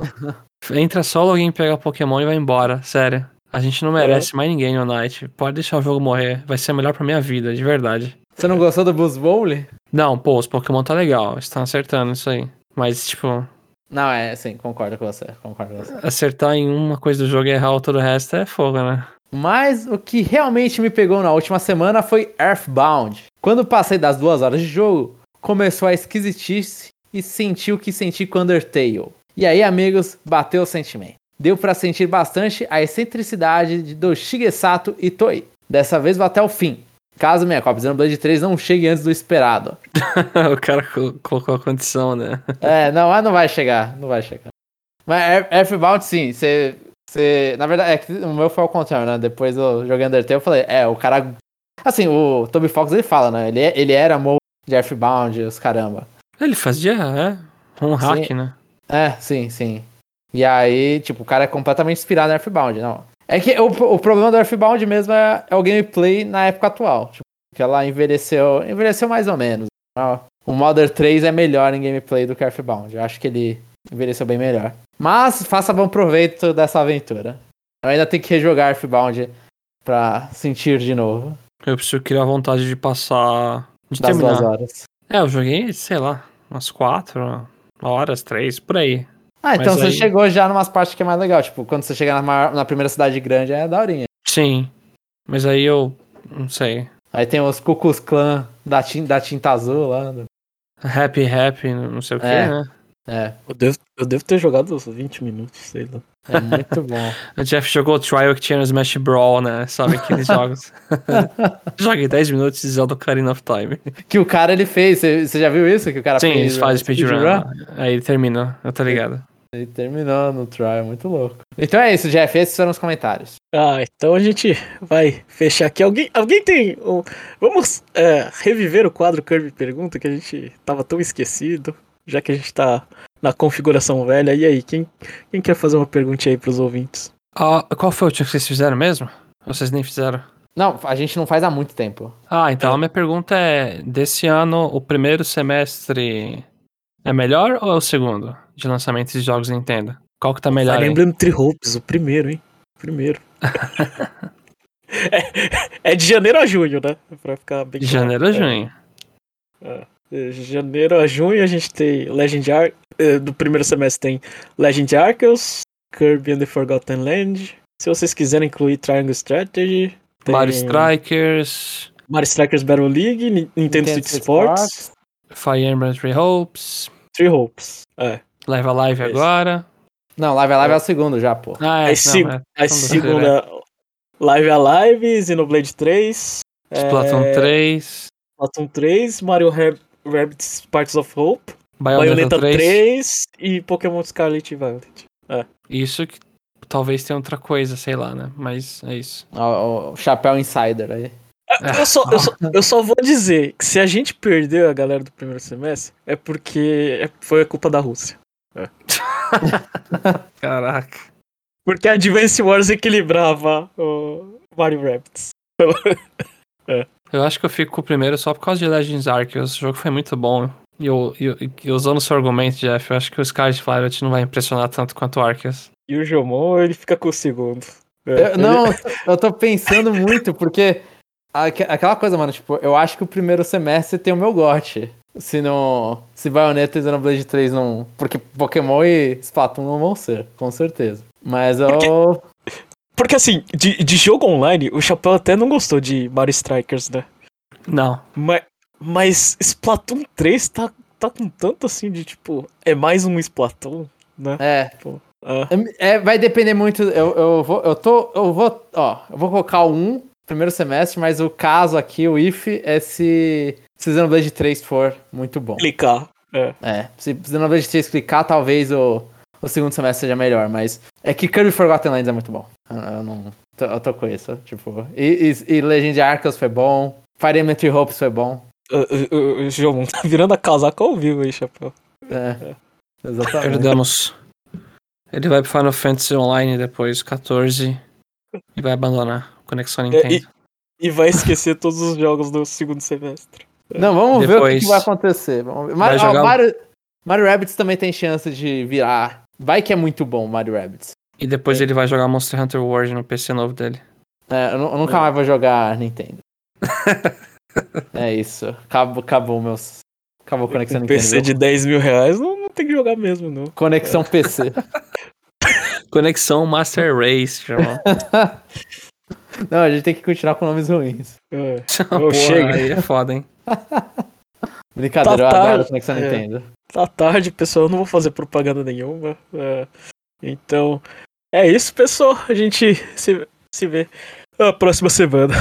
[SPEAKER 2] Entra só o login, pega Pokémon e vai embora. Sério. A gente não merece mais ninguém no Night. Pode deixar o jogo morrer. Vai ser melhor pra minha vida, de verdade.
[SPEAKER 3] Você não gostou do Boost Bowl?
[SPEAKER 2] Não, pô, os Pokémon tá legal. Estão acertando isso aí. Mas, tipo,
[SPEAKER 3] Não, é, sim, concordo com você. Concordo com você.
[SPEAKER 2] acertar em uma coisa do jogo e errar o todo o resto é fogo, né?
[SPEAKER 3] Mas o que realmente me pegou na última semana foi Earthbound. Quando passei das duas horas de jogo, começou a esquisitice e senti o que senti com Undertale. E aí, amigos, bateu o sentimento. Deu pra sentir bastante a excentricidade de- do Shigesato Itoi. Dessa vez vou até o fim. Caso minha cópia Xenoblade 3 não chegue antes do esperado.
[SPEAKER 2] o cara co- colocou a condição, né?
[SPEAKER 3] É, não, mas não vai chegar, não vai chegar. Mas Earth- Earthbound, sim, você. Você na verdade, é que o meu foi ao contrário, né? Depois eu joguei Undertale, eu falei, é, o cara. Assim, o Toby Fox ele fala, né? Ele, é- ele era mo de Earthbound, os caramba.
[SPEAKER 2] Ele fazia, é, um hack, né?
[SPEAKER 3] É, sim, sim. E aí, tipo, o cara é completamente inspirado em Earthbound, não. É que o, o problema do Earthbound mesmo é, é o gameplay na época atual. Tipo, que ela envelheceu. Envelheceu mais ou menos. Ó, O Modern 3 é melhor em gameplay do que Earthbound. Eu acho que ele envelheceu bem melhor. Mas faça bom proveito dessa aventura. Eu ainda tenho que rejogar Earthbound pra sentir de novo.
[SPEAKER 2] Eu preciso criar vontade de passar. De
[SPEAKER 3] Das duas
[SPEAKER 2] terminar.
[SPEAKER 3] horas.
[SPEAKER 2] É, eu joguei, sei lá, umas quatro horas, três, por aí.
[SPEAKER 3] Ah, então
[SPEAKER 2] Mas
[SPEAKER 3] você
[SPEAKER 2] aí-
[SPEAKER 3] chegou já numas partes que é mais legal. Tipo, quando você chega na, maior- na primeira cidade grande é daorinha.
[SPEAKER 2] Sim. Mas aí eu. Não sei.
[SPEAKER 3] Aí tem os Cucus Clan da, da tinta azul lá.
[SPEAKER 2] Happy, happy, não sei o que,
[SPEAKER 3] É.
[SPEAKER 2] né?
[SPEAKER 3] É,
[SPEAKER 1] Eu devo, eu devo ter jogado uns 20 minutos, sei lá.
[SPEAKER 3] é muito bom.
[SPEAKER 2] O Jeff jogou o Trial que tinha no Smash Brawl, né? Sabe aqueles jogos? Joguei 10 minutos de Zelda Ocarina of Time.
[SPEAKER 3] que o cara ele fez, você já viu isso? Que o cara
[SPEAKER 2] Sim,
[SPEAKER 3] fez.
[SPEAKER 2] eles fazem
[SPEAKER 3] uh,
[SPEAKER 2] speedrun. lá. Aí ele termina, eu tô ligado.
[SPEAKER 3] Ele terminou no trial, muito louco. Então é isso, Jeff, esses foram os comentários.
[SPEAKER 1] Ah, então a gente vai fechar aqui. Alguém, alguém tem. um- vamos é, reviver o quadro Kirby Pergunta que a gente tava tão esquecido, já que a gente tá na configuração velha. E aí, quem, quem quer fazer uma pergunta aí pros ouvintes?
[SPEAKER 2] Ah, qual foi o último que vocês fizeram mesmo? Ou Vocês nem fizeram?
[SPEAKER 3] Não, a gente não faz há muito tempo.
[SPEAKER 2] Ah, então a minha pergunta é: desse ano, o primeiro semestre é melhor ou é o segundo de lançamento de jogos Nintendo? Qual que tá melhor?
[SPEAKER 1] Fire
[SPEAKER 2] aí?
[SPEAKER 1] Emblem Three Hopes, o primeiro, hein? Primeiro. é, é de janeiro a junho, né? Pra ficar bem
[SPEAKER 2] De
[SPEAKER 1] claro.
[SPEAKER 2] janeiro a
[SPEAKER 1] É.
[SPEAKER 2] junho.
[SPEAKER 1] De janeiro a junho a gente tem Legend Ar eh, do primeiro semestre tem Legend Arceus, Kirby and the Forgotten Land. Se vocês quiserem incluir Triangle Strategy, tem
[SPEAKER 2] Mario Strikers,
[SPEAKER 1] Mario Strikers Battle League, Ni- Nintendo Switch Sports,
[SPEAKER 2] Fire Emblem Three Hopes,
[SPEAKER 1] Three Hopes. É.
[SPEAKER 2] Live Alive
[SPEAKER 1] Esse.
[SPEAKER 2] agora.
[SPEAKER 3] Não, Live Alive é o segundo já, pô.
[SPEAKER 2] Ah, é,
[SPEAKER 1] Aí
[SPEAKER 2] não, é.
[SPEAKER 1] A segunda Live Alive, Xenoblade 3,
[SPEAKER 2] Splatoon
[SPEAKER 1] é,
[SPEAKER 2] 3,
[SPEAKER 1] Splatoon 3, Mario Rab- Rabbids Parts of Hope,
[SPEAKER 2] Bayonetta,
[SPEAKER 1] Bayonetta
[SPEAKER 2] 3.
[SPEAKER 1] 3 e Pokémon Scarlet e Violet.
[SPEAKER 2] Isso que talvez tenha outra coisa, sei lá, né? Mas é isso.
[SPEAKER 3] O, o Chapéu Insider aí.
[SPEAKER 1] Ah, Eu só, eu, só, eu só vou dizer que se a gente perdeu a galera do primeiro semestre, é porque é- foi a culpa da Rússia.
[SPEAKER 2] Caraca.
[SPEAKER 1] Porque a Advance Wars equilibrava o Mario Rabbids.
[SPEAKER 2] Eu acho que eu fico com o primeiro só por causa de Legends Arceus. O jogo foi muito bom. E, eu, e, eu- e usando o seu argumento, Jeff, eu acho que o Scarlet Violet não vai impressionar tanto quanto o Arceus.
[SPEAKER 1] E o Jomon, ele fica com o segundo. É,
[SPEAKER 3] Eu-
[SPEAKER 1] ele-
[SPEAKER 3] não, eu tô pensando muito, porque aque- aquela coisa, mano, tipo, eu acho que o primeiro semestre tem o meu gote. se não. Se Bayonetta e Xenoblade 3 não. Porque Pokémon e Splatoon não vão ser, com certeza. Mas eu.
[SPEAKER 1] Porque assim, de, de jogo online, o Chapéu até não gostou de Mario Strikers, né?
[SPEAKER 2] Não.
[SPEAKER 1] Mas, mas Splatoon 3 tá, tá com tanto assim de tipo, é mais um Splatoon, né?
[SPEAKER 3] É.
[SPEAKER 1] Ah,
[SPEAKER 3] É, vai depender muito. Eu, eu vou. Eu tô. Eu vou. Ó, eu vou colocar 1 primeiro semestre, mas o caso aqui, o if, é se. Se Xenoblade 3 for muito bom.
[SPEAKER 1] clicar. É.
[SPEAKER 3] É. Se Xenoblade 3 clicar, talvez o, o segundo semestre seja melhor, mas. É que Kirby Forgotten Lands é muito bom. Eu, eu não. Eu tô com isso. Tipo. E, e, e Legend foi bom. Fire Emblem Hopes foi bom.
[SPEAKER 1] O- João tá virando a casaca ao vivo aí, Chapéu.
[SPEAKER 3] É. Exatamente.
[SPEAKER 2] Perdemos. Ele vai pro Final Fantasy Online depois, 14. E vai abandonar a conexão Nintendo.
[SPEAKER 1] E vai esquecer todos os jogos do segundo semestre.
[SPEAKER 3] Não, vamos ver o que
[SPEAKER 2] Depois
[SPEAKER 3] que, vai acontecer. Vamos ver. Mario,
[SPEAKER 2] vai jogar-
[SPEAKER 3] ó, Mario, Mario Rabbids também tem chance de virar. Vai que é muito bom Mario Rabbids.
[SPEAKER 2] E depois ele vai jogar Monster Hunter World no PC novo dele.
[SPEAKER 3] É, eu, eu nunca mais vou jogar Nintendo. é isso. Acabou, acabou meus. Acabou a conexão
[SPEAKER 1] Um
[SPEAKER 3] Nintendo.
[SPEAKER 1] PC de 10 mil reais não, não tem que jogar mesmo, não.
[SPEAKER 3] Conexão PC.
[SPEAKER 2] Conexão Master Race, irmão.
[SPEAKER 3] Não, a gente tem que continuar com nomes ruins.
[SPEAKER 1] É.
[SPEAKER 2] Porra,
[SPEAKER 1] chega.
[SPEAKER 2] Aí é foda, hein?
[SPEAKER 3] Brincadeira, eu
[SPEAKER 1] Tá
[SPEAKER 3] adoro
[SPEAKER 1] tarde.
[SPEAKER 3] Conexão
[SPEAKER 1] É.
[SPEAKER 3] Nintendo.
[SPEAKER 1] Tá tarde, pessoal. Eu não vou fazer propaganda nenhuma. É, Então, é isso, pessoal. A gente se, se vê na próxima semana.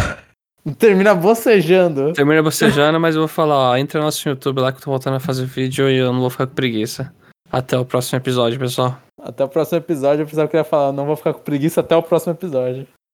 [SPEAKER 3] Termina bocejando.
[SPEAKER 2] Termina bocejando, mas eu vou falar, ó, entra no nosso YouTube lá que eu tô voltando a fazer vídeo e eu não vou ficar com preguiça. Até o próximo episódio, pessoal.
[SPEAKER 3] Até o próximo episódio. Eu precisava que eu ia falar, não vou ficar com preguiça até o próximo episódio.